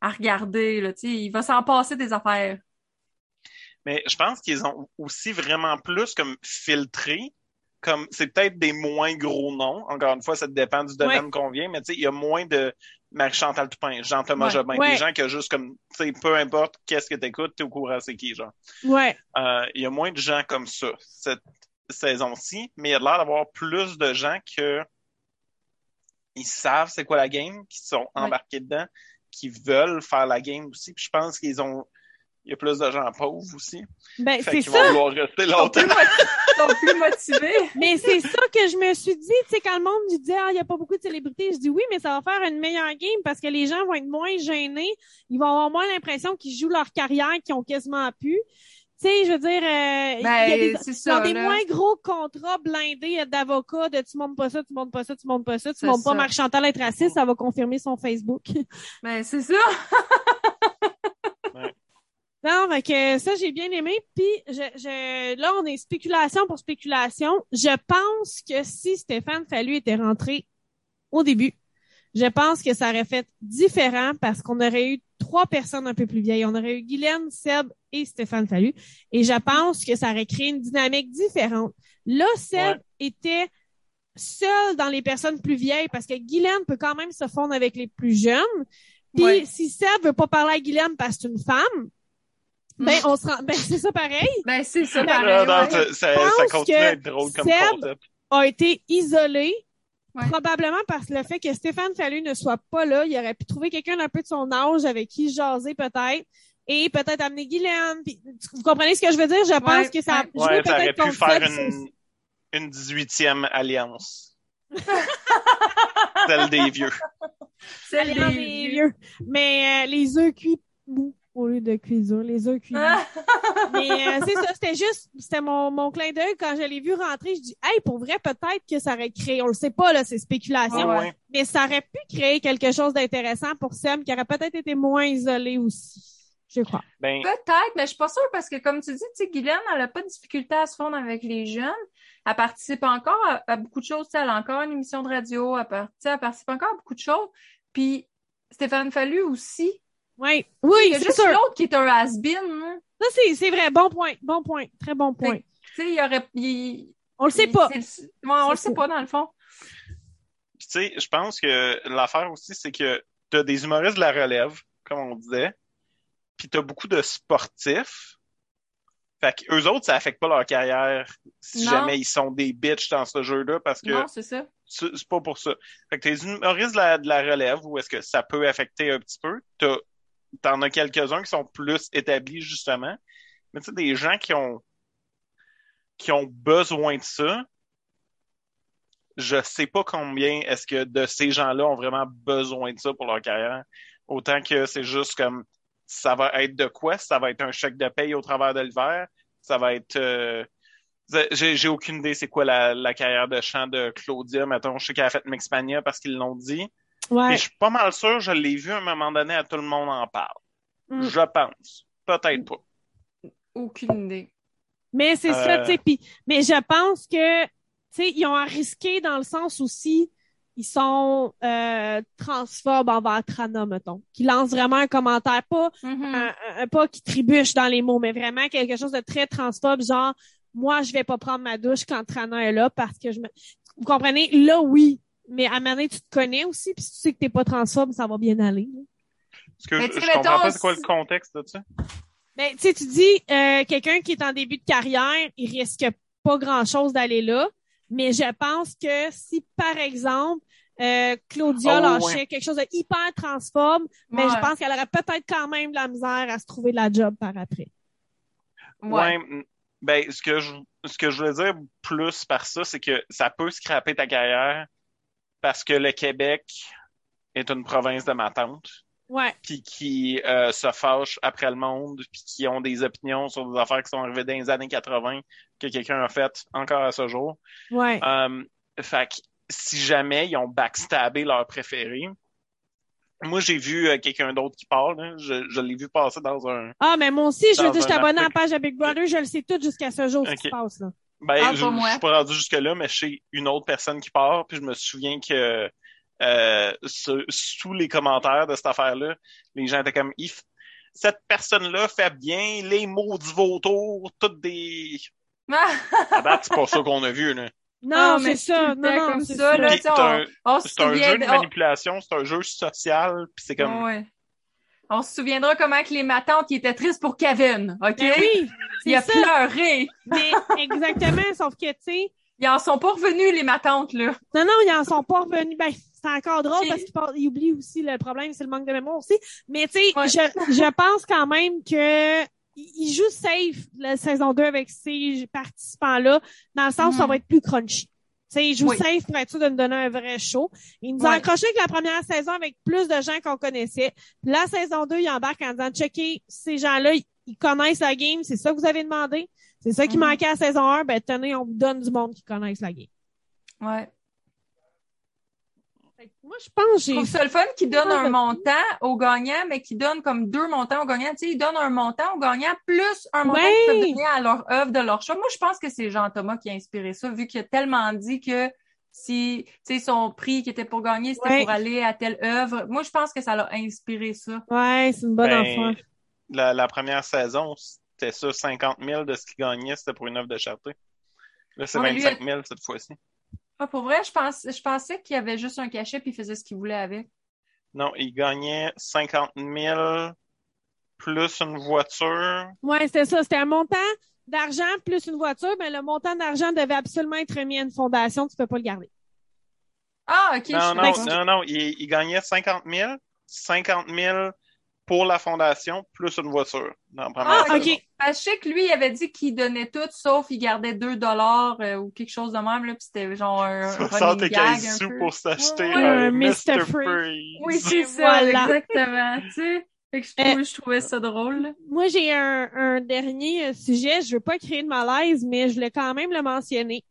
à regarder. Là, tu sais. il va s'en passer des affaires. Mais je pense qu'ils ont aussi vraiment plus comme filtré. Comme c'est peut-être des moins gros noms. Encore une fois, ça dépend du domaine qu'on vient, mais tu sais, il y a moins de Marie-Chantal Toupin, Jean-Thomas Ouais. Jobin, Ouais. des gens qui juste comme, tu sais, peu importe qu'est-ce que t'écoutes, t'es au courant c'est qui, genre. Ouais. Euh, il y a moins de gens comme ça cette saison-ci, mais il y a l'air d'avoir plus de gens que ils savent c'est quoi la game, qui sont embarqués dedans, qui veulent faire la game aussi. Puis je pense qu'ils ont il y a plus de gens pauvres aussi. Ben, c'est qu'ils ça. vont vouloir rester Ils sont longtemps. plus, mo- ils sont plus motivés. Mais c'est ça que je me suis dit, tu sais, quand le monde me disait, ah, il n'y a pas beaucoup de célébrités, je dis oui, mais ça va faire une meilleure game parce que les gens vont être moins gênés. Ils vont avoir moins l'impression qu'ils jouent leur carrière, qu'ils ont quasiment pu. Tu sais, je veux dire, euh, il y a des, Ben, ça. des moins gros contrats blindés d'avocats de tu montes pas ça, tu montes pas ça, tu montes pas ça, tu montes pas ça. Marc-Chantal être raciste, ça va confirmer son Facebook. Ben, c'est ça. Non, fait que ça, j'ai bien aimé. Puis, je, je, là, on est spéculation pour spéculation. Je pense que si Stéphane Fallu était rentré au début, je pense que ça aurait fait différent parce qu'on aurait eu trois personnes un peu plus vieilles. On aurait eu Guylaine, Seb et Stéphane Fallu. Et je pense que ça aurait créé une dynamique différente. Là, Seb Ouais. était seul dans les personnes plus vieilles parce que Guylaine peut quand même se fondre avec les plus jeunes. Puis Ouais. si Seb veut pas parler à Guylaine parce que c'est une femme, ben, on se rend, ben, c'est ça pareil, Ben, c'est ça, Ben, pareil. Non, ouais. ça, ça, continue que à être drôle comme Seb- concept. a été isolé. Ouais. Probablement parce que le fait que Stéphane Fallu ne soit pas là, il aurait pu trouver quelqu'un d'un peu de son âge avec qui jaser peut-être. Et peut-être amener Guylaine. Puis, vous comprenez ce que je veux dire? Je pense que ça a ouais. joué Ouais, ça aurait peut-être pu contre faire une, une 18e alliance. Celle des vieux. Dans les vieux. Mais euh, les œufs cuits mous au lieu de cuisure, les œufs cuits. Ah. Mais euh, c'est ça, c'était juste, c'était mon, mon clin d'œil quand je l'ai vu rentrer. Je dis, hey, pour vrai, peut-être que ça aurait créé, on le sait pas là, c'est spéculation, ouais. ouais. mais ça aurait pu créer quelque chose d'intéressant pour Sam qui aurait peut-être été moins isolé aussi. Je crois. Ben, Peut-être, mais je suis pas sûre parce que, comme tu dis, tu sais, Guylaine, elle a pas de difficulté à se fondre avec les jeunes. Elle participe encore à, à beaucoup de choses. tu sais, Elle a encore une émission de radio. Elle, part- tu sais, elle participe encore à beaucoup de choses. Puis Stéphane Fallu aussi. Ouais. Il Oui, y a c'est juste l'autre qui est un has-been. hein. Ça, c'est, c'est vrai. Bon point. Bon point. Très bon point. Tu sais, il y aurait... il- On le sait il- pas. le- ouais, on le sait pas, dans le fond. Puis, tu sais, je pense que l'affaire aussi, c'est que t'as des humoristes de la relève, comme on disait, puis t'as beaucoup de sportifs. Fait que eux autres, ça affecte pas leur carrière si Non. jamais ils sont des bitches dans ce jeu-là, parce que Non, c'est ça. c'est c'est pas pour ça. Fait que t'as des humoristes de la, de la relève, où est-ce que ça peut affecter un petit peu. T'as- T'en as quelques-uns qui sont plus établis, justement. Mais tu sais, des gens qui ont qui ont besoin de ça, je sais pas combien est-ce que de ces gens-là ont vraiment besoin de ça pour leur carrière. Autant que c'est juste comme ça va être de quoi? Ça va être un chèque de paye au travers de l'hiver? Ça va être euh, j'ai aucune idée c'est quoi la, la carrière de chant de Claudia. Mettons, je sais qu'elle a fait Mixmania parce qu'ils l'ont dit. Ouais. Et je suis pas mal sûr, je l'ai vu à un moment donné à tout le monde en parle. Mm. Je pense. Peut-être pas. Aucune idée. Mais c'est ça, Euh. tu sais. Puis, mais je pense que, tu sais, ils ont à risquer dans le sens aussi, ils sont euh, transphobes envers Trana, mettons, qui lancent vraiment un commentaire, pas Mhm. un, un- un- pas qui trébuche dans les mots, mais vraiment quelque chose de très transphobe, genre moi je vais pas prendre ma douche quand Trana est là parce que je me. Vous comprenez? Là oui, mais à un moment donné, tu te connais aussi, puis si tu sais que t'es pas transphobe, ça va bien aller. là. Parce que Mais je, comprends mettons, pas c'est quoi le contexte de ça. Ben, tu sais, tu dis euh, quelqu'un qui est en début de carrière, il risque pas grand-chose d'aller là, mais je pense que si, par exemple, euh, Claudia oui, lâchait ouais. quelque chose de hyper transphobe, mais Ouais. je pense qu'elle aurait peut-être quand même de la misère à se trouver de la job par après. Ouais. Ouais. Ben, ce que je, ce que je voulais dire plus par ça, c'est que ça peut scraper ta carrière parce que le Québec est une province de ma tante, Ouais. puis qui euh, se fâche après le monde, puis qui ont des opinions sur des affaires qui sont arrivées dans les années 80 que quelqu'un a fait encore à ce jour. Ouais. Euh, fait que si jamais ils ont backstabé leur préféré, moi j'ai vu euh, quelqu'un d'autre qui parle, là. je, je l'ai vu passer dans un Ah, mais moi aussi, je veux dire, je abonnée à la page de Big Brother, je le sais tout jusqu'à ce jour, ce qui se passe, là. Ben, Ah, je, suis pas rendu jusque-là, mais je sais une autre personne qui part, puis je me souviens que euh, ce- sous les commentaires de cette affaire-là, les gens étaient comme If cette personne-là fait bien les maudits vautours, toutes des. À date, c'est pas ça qu'on a vu, là. Non, Ah, mais c'est ça. Non, comme c'est ça, ça. là. Un, On se un souvient jeu de on- manipulation, c'est un jeu social, puis c'est comme. Ouais. On se souviendra comment que les matantes qui étaient tristes pour Kevin, OK? Ben oui, Il a ça. pleuré. Mais exactement, sauf que, tu sais, Ils en sont pas revenus, les matantes, là. Non, non, ils en sont pas revenus. Ben, c'est encore drôle parce qu'ils oublient aussi le problème, c'est le manque de mémoire aussi. Mais tu sais, Ouais. je, je pense quand même que ils jouent safe la saison 2 avec ces participants-là, dans le sens où ça Mhm. va être plus crunchy. Sais, ils jouent Oui. safe pour être sûr de nous donner un vrai show. Ils nous ont Ouais. accroché avec la première saison avec plus de gens qu'on connaissait. Puis la saison 2, ils embarquent en disant, checker, ces gens-là, ils, connaissent la game, c'est ça que vous avez demandé. C'est ça qui Mhm. manquait à la saison 1, ben tenez, on vous donne du monde qui connaissent la game. Ouais. Moi, je pense Je que trouve j'ai ça le fun qui donne un montant au gagnant, mais qui donne comme deux montants au gagnant. Tu sais, ils donnent un montant au gagnant plus un montant Ouais. qu'ils peuvent donner à leur œuvre de leur choix. Moi, je pense que c'est Jean-Thomas qui a inspiré ça, vu qu'il a tellement dit que si, tu sais, son prix qui était pour gagner, c'était Ouais. pour aller à telle œuvre. Moi, je pense que ça l'a inspiré ça. Ouais, c'est une bonne Ben, affaire. la, la première saison, c'était ça, 50 000 de ce qu'il gagnait, c'était pour une œuvre de charité. Là, c'est Ouais, lui, 25 000 cette fois-ci. Ah, pour vrai, je pense, je pensais qu'il y avait juste un cachet puis il faisait ce qu'il voulait avec. Non, il gagnait 50 000 plus une voiture. Ouais, c'était ça. C'était un montant d'argent plus une voiture, mais le montant d'argent devait absolument être remis à une fondation. Tu peux pas le garder. Ah, ok. je Non, non, non, non, il, il gagnait 50 000, 50 000 pour la fondation plus une voiture dans Ah, saison. ok. Parce que je sais que lui, il avait dit qu'il donnait tout, sauf il gardait 2 dollars euh, ou quelque chose de même, là, puis c'était genre un running 75 gag un sous peu. pour s'acheter Ouais, un un Mr. Freeze. Freeze. Oui, c'est ça, voilà. exactement, tu sais. Fait que je, Euh, trouvais, je trouvais ça drôle. là. Moi, j'ai un, un dernier euh, sujet. Je veux pas créer de malaise, mais je voulais quand même le mentionner.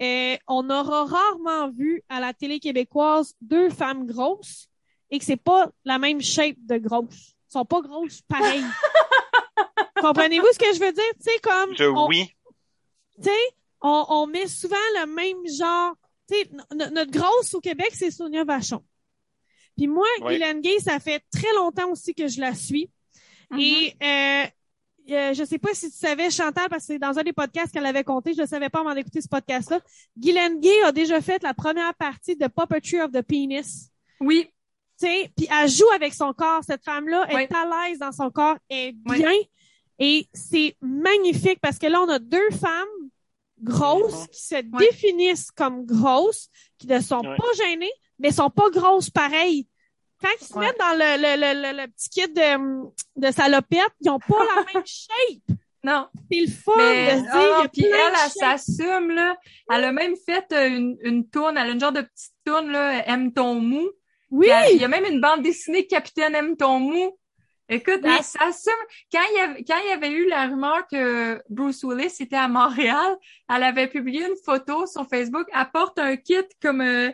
Euh, on aura rarement vu à la télé québécoise deux femmes grosses et que c'est pas la même shape de grosses. Sont pas grosses pareilles. Comprenez-vous ce que je veux dire? Tu sais, comme. Je, on- oui. tu sais, on, on met souvent le même genre. Tu sais, no- notre grosse au Québec, c'est Sonia Vachon. Puis moi, Oui. Guylaine Gay, ça fait très longtemps aussi que je la suis. Et euh, euh, je sais pas si tu savais, Chantal, parce que c'est dans un des podcasts qu'elle avait compté, je ne savais pas avant d'écouter ce podcast-là. Guylaine Gay a déjà fait la première partie de Puppetry of the Penis. Oui, puis elle joue avec son corps. Cette femme-là Oui. est à l'aise dans son corps, elle est bien. Et c'est magnifique parce que là, on a deux femmes grosses qui se définissent comme grosses, qui ne sont Ouais. pas gênées, mais sont pas grosses pareil. Quand ils se Ouais. mettent dans le, le, le, le, le petit kit de, de salopette, ils ont pas la même shape. non. C'est le fun Mais, de se dire, a puis elle, elle shapes. s'assume, là. Elle a même fait euh, une, une tourne, elle a une genre de petite tourne, là, Aime ton mou. Oui, Il y a même une bande dessinée Capitaine Aime ton mou. Écoute, Oui. elle s'assume. Quand il, y avait, quand il y avait eu la rumeur que Bruce Willis était à Montréal, elle avait publié une photo sur Facebook. Elle porte un kit comme, euh,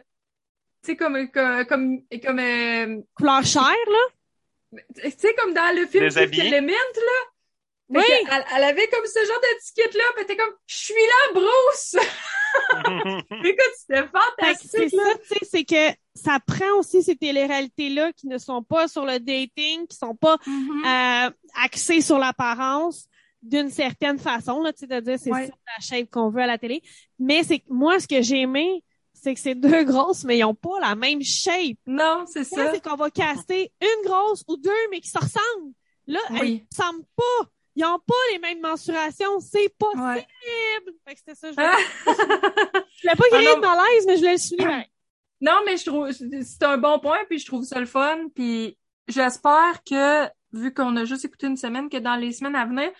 tu sais, comme, comme, comme, comme, euh, couleur chair, là? tu sais, comme dans le film Element, là? Fait Oui. Elle, elle avait comme ce genre de ticket là, puis était comme je suis là Bruce. Écoute, c'était c'est fantastique là. ça, tu sais, c'est que ça prend aussi ces téléréalités-là qui ne sont pas sur le dating, qui sont pas Mhm. euh, axées sur l'apparence d'une certaine façon, là, tu sais, de dire c'est Ouais. ça la shape qu'on veut à la télé. Mais c'est que moi, ce que j'ai aimé, c'est que c'est deux grosses, mais ils ont pas la même shape. Non, c'est ça. c'est qu'on va caster une grosse ou deux, mais qui se ressemblent. Là, Oui. elles ne ressemblent pas. Ils ont pas les mêmes mensurations. C'est possible. Ouais. Fait que c'était ça. Je voulais, Ah. je voulais pas Ah créer non. de malaise, mais je voulais le souligner. Non, mais je trouve c'est un bon point, puis je trouve ça le fun, puis j'espère que vu qu'on a juste écouté une semaine, que dans les semaines à venir,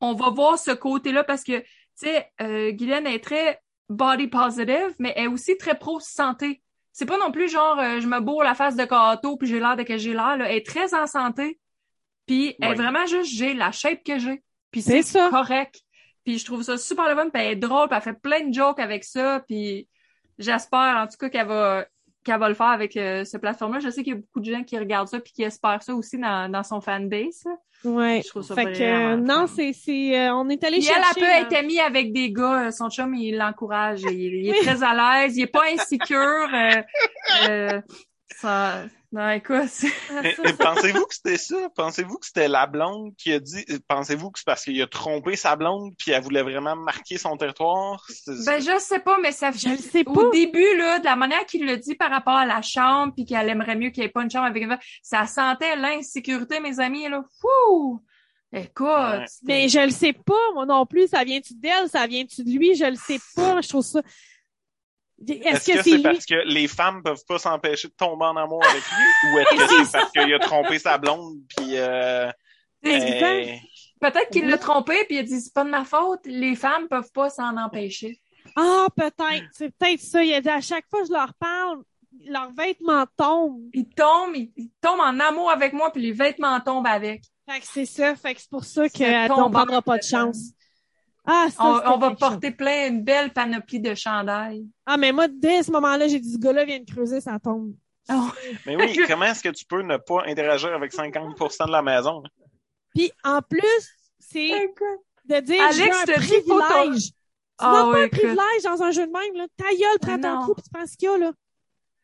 on va voir ce côté-là parce que tu sais, euh, Guylaine est très body positive, mais elle est aussi très pro santé. C'est pas non plus genre euh, je me bourre la face de gâteau puis j'ai l'air de que j'ai l'air. là. Elle est très en santé, puis elle est Oui. vraiment juste j'ai la shape que j'ai, puis C'est c'est ça. correct. Puis je trouve ça super le fun, puis elle est drôle, puis elle fait plein de jokes avec ça, puis j'espère en tout cas qu'elle va qu'elle va le faire avec euh, ce plateforme-là. Je sais qu'il y a beaucoup de gens qui regardent ça puis qui espèrent ça aussi dans, dans son fanbase. Ouais. Je trouve ça Fait que, euh, non, c'est, c'est, euh, on est allé chercher. elle peut là. être amie avec des gars. euh, Son chum, il l'encourage. Il, il est très à l'aise. Il est pas insécure. euh, euh, ça... Non, écoute. c'est- Ah. Pensez-vous que c'était ça? Pensez-vous que c'était la blonde qui a dit, pensez-vous que c'est parce qu'il a trompé sa blonde puis elle voulait vraiment marquer son territoire? C'est- Ben, je sais pas, mais ça Je le sais pas. Au début, là, de la manière qu'il le dit par rapport à la chambre, puis qu'elle aimerait mieux qu'il n'y ait pas une chambre avec une femme, ça sentait l'insécurité, mes amis, là. Fouh! Écoute. Ouais. Mais je le sais pas, moi non plus. Ça vient-tu d'elle? Ça vient-tu de lui? Je le sais pas. Je trouve ça. Est-ce Est-ce que que c'est c'est lui? parce que les femmes peuvent pas s'empêcher de tomber en amour avec lui? Ou est-ce que c'est parce qu'il a trompé sa blonde puis euh, euh, Peut-être qu'il l'a trompé, puis il a dit, c'est pas de ma faute, les femmes peuvent pas s'en empêcher. Ah, peut-être. C'est peut-être ça. Il a dit à chaque fois que je leur parle, leurs vêtements tombent. Il tombe, il, il tombe en amour avec moi, puis les vêtements tombent avec. Fait que c'est ça. Fait que c'est pour ça qu'on tombant, prendra pas de chance. Ah, ça, On, va chose. porter plein, une belle panoplie de chandails. Ah, mais moi, dès ce moment-là, j'ai dit, ce gars-là vient de creuser, ça tombe. Mais oui, comment est-ce que tu peux ne pas interagir avec 50% de la maison? Puis, en plus, c'est de dire, Alex, j'ai un privilège. Tu Ah n'as pas oui, un écoute. privilège dans un jeu de même, là. Ta gueule, prends ton trou, puis tu prends ce qu'il y a, là.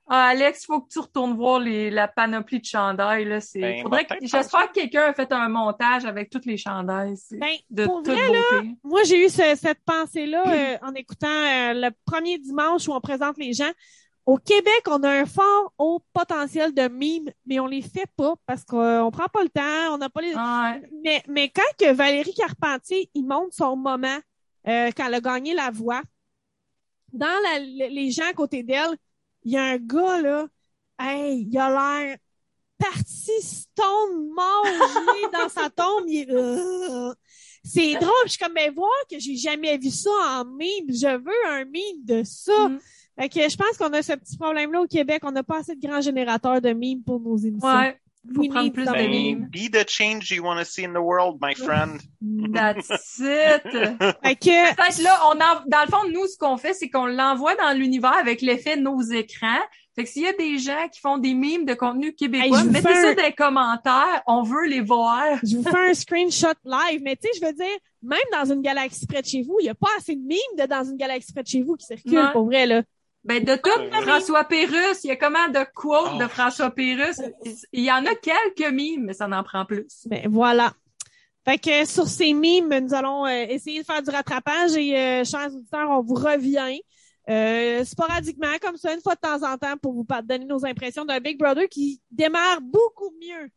Ah, Alex, faut que tu retournes voir les, la panoplie de chandails, là. C'est, Ben, faudrait que, j'espère que quelqu'un a fait un montage avec toutes les chandails. C'est Ben, de pour toute vrai, beauté. Moi, j'ai eu ce- cette pensée-là euh, en écoutant euh, le premier dimanche où on présente les gens. Au Québec, on a un fort haut potentiel de mimes, mais on les fait pas parce qu'on prend pas le temps, on n'a pas les. Ouais. Mais, mais quand que Valérie Carpentier, il montre son moment euh, quand elle a gagné la voix, dans la- le- les gens à côté d'elle, il y a un gars là, hey, il a l'air parti stone mort gelé dans sa tombe. il est, euh, C'est drôle, je suis comme mais voir que j'ai jamais vu ça en mime. Je veux un mime de ça. Mm. Fait que je pense qu'on a ce petit problème-là au Québec. On n'a pas assez de grands générateurs de mimes pour nos émissions. Ouais. Faut We prendre plus de Ben, be the change you want to see in the world, my friend. That's it. Fait que, Peut-être là, on en, dans le fond, nous, ce qu'on fait, c'est qu'on l'envoie dans l'univers avec l'effet nos écrans. Fait que s'il y a des gens qui font des mimes de contenu québécois, Hey, mettez fais ça un- dans les commentaires. On veut les voir. je vous fais un screenshot live, mais tu sais, je veux dire, même dans une galaxie près de chez vous, il y a pas assez de mimes de dans une galaxie près de chez vous qui circulent, Ouais. pour vrai, là. Ben, de tout, Ouais. François Pérusse, il y a comment de quotes Oh. de François Pérusse? Il y en a quelques mimes, mais ça en prend plus. Ben, voilà. Fait que sur ces mimes, nous allons euh, essayer de faire du rattrapage et, euh, chers auditeurs, on vous revient euh, sporadiquement, comme ça, une fois de temps en temps, pour vous donner nos impressions d'un Big Brother qui démarre beaucoup mieux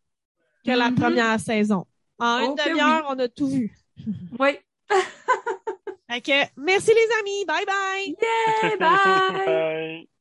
que la Mhm. première saison. En une Oh demi-heure, on a tout vu. Oui. Fait que, merci les amis. Bye bye! Hey, bye! Bye.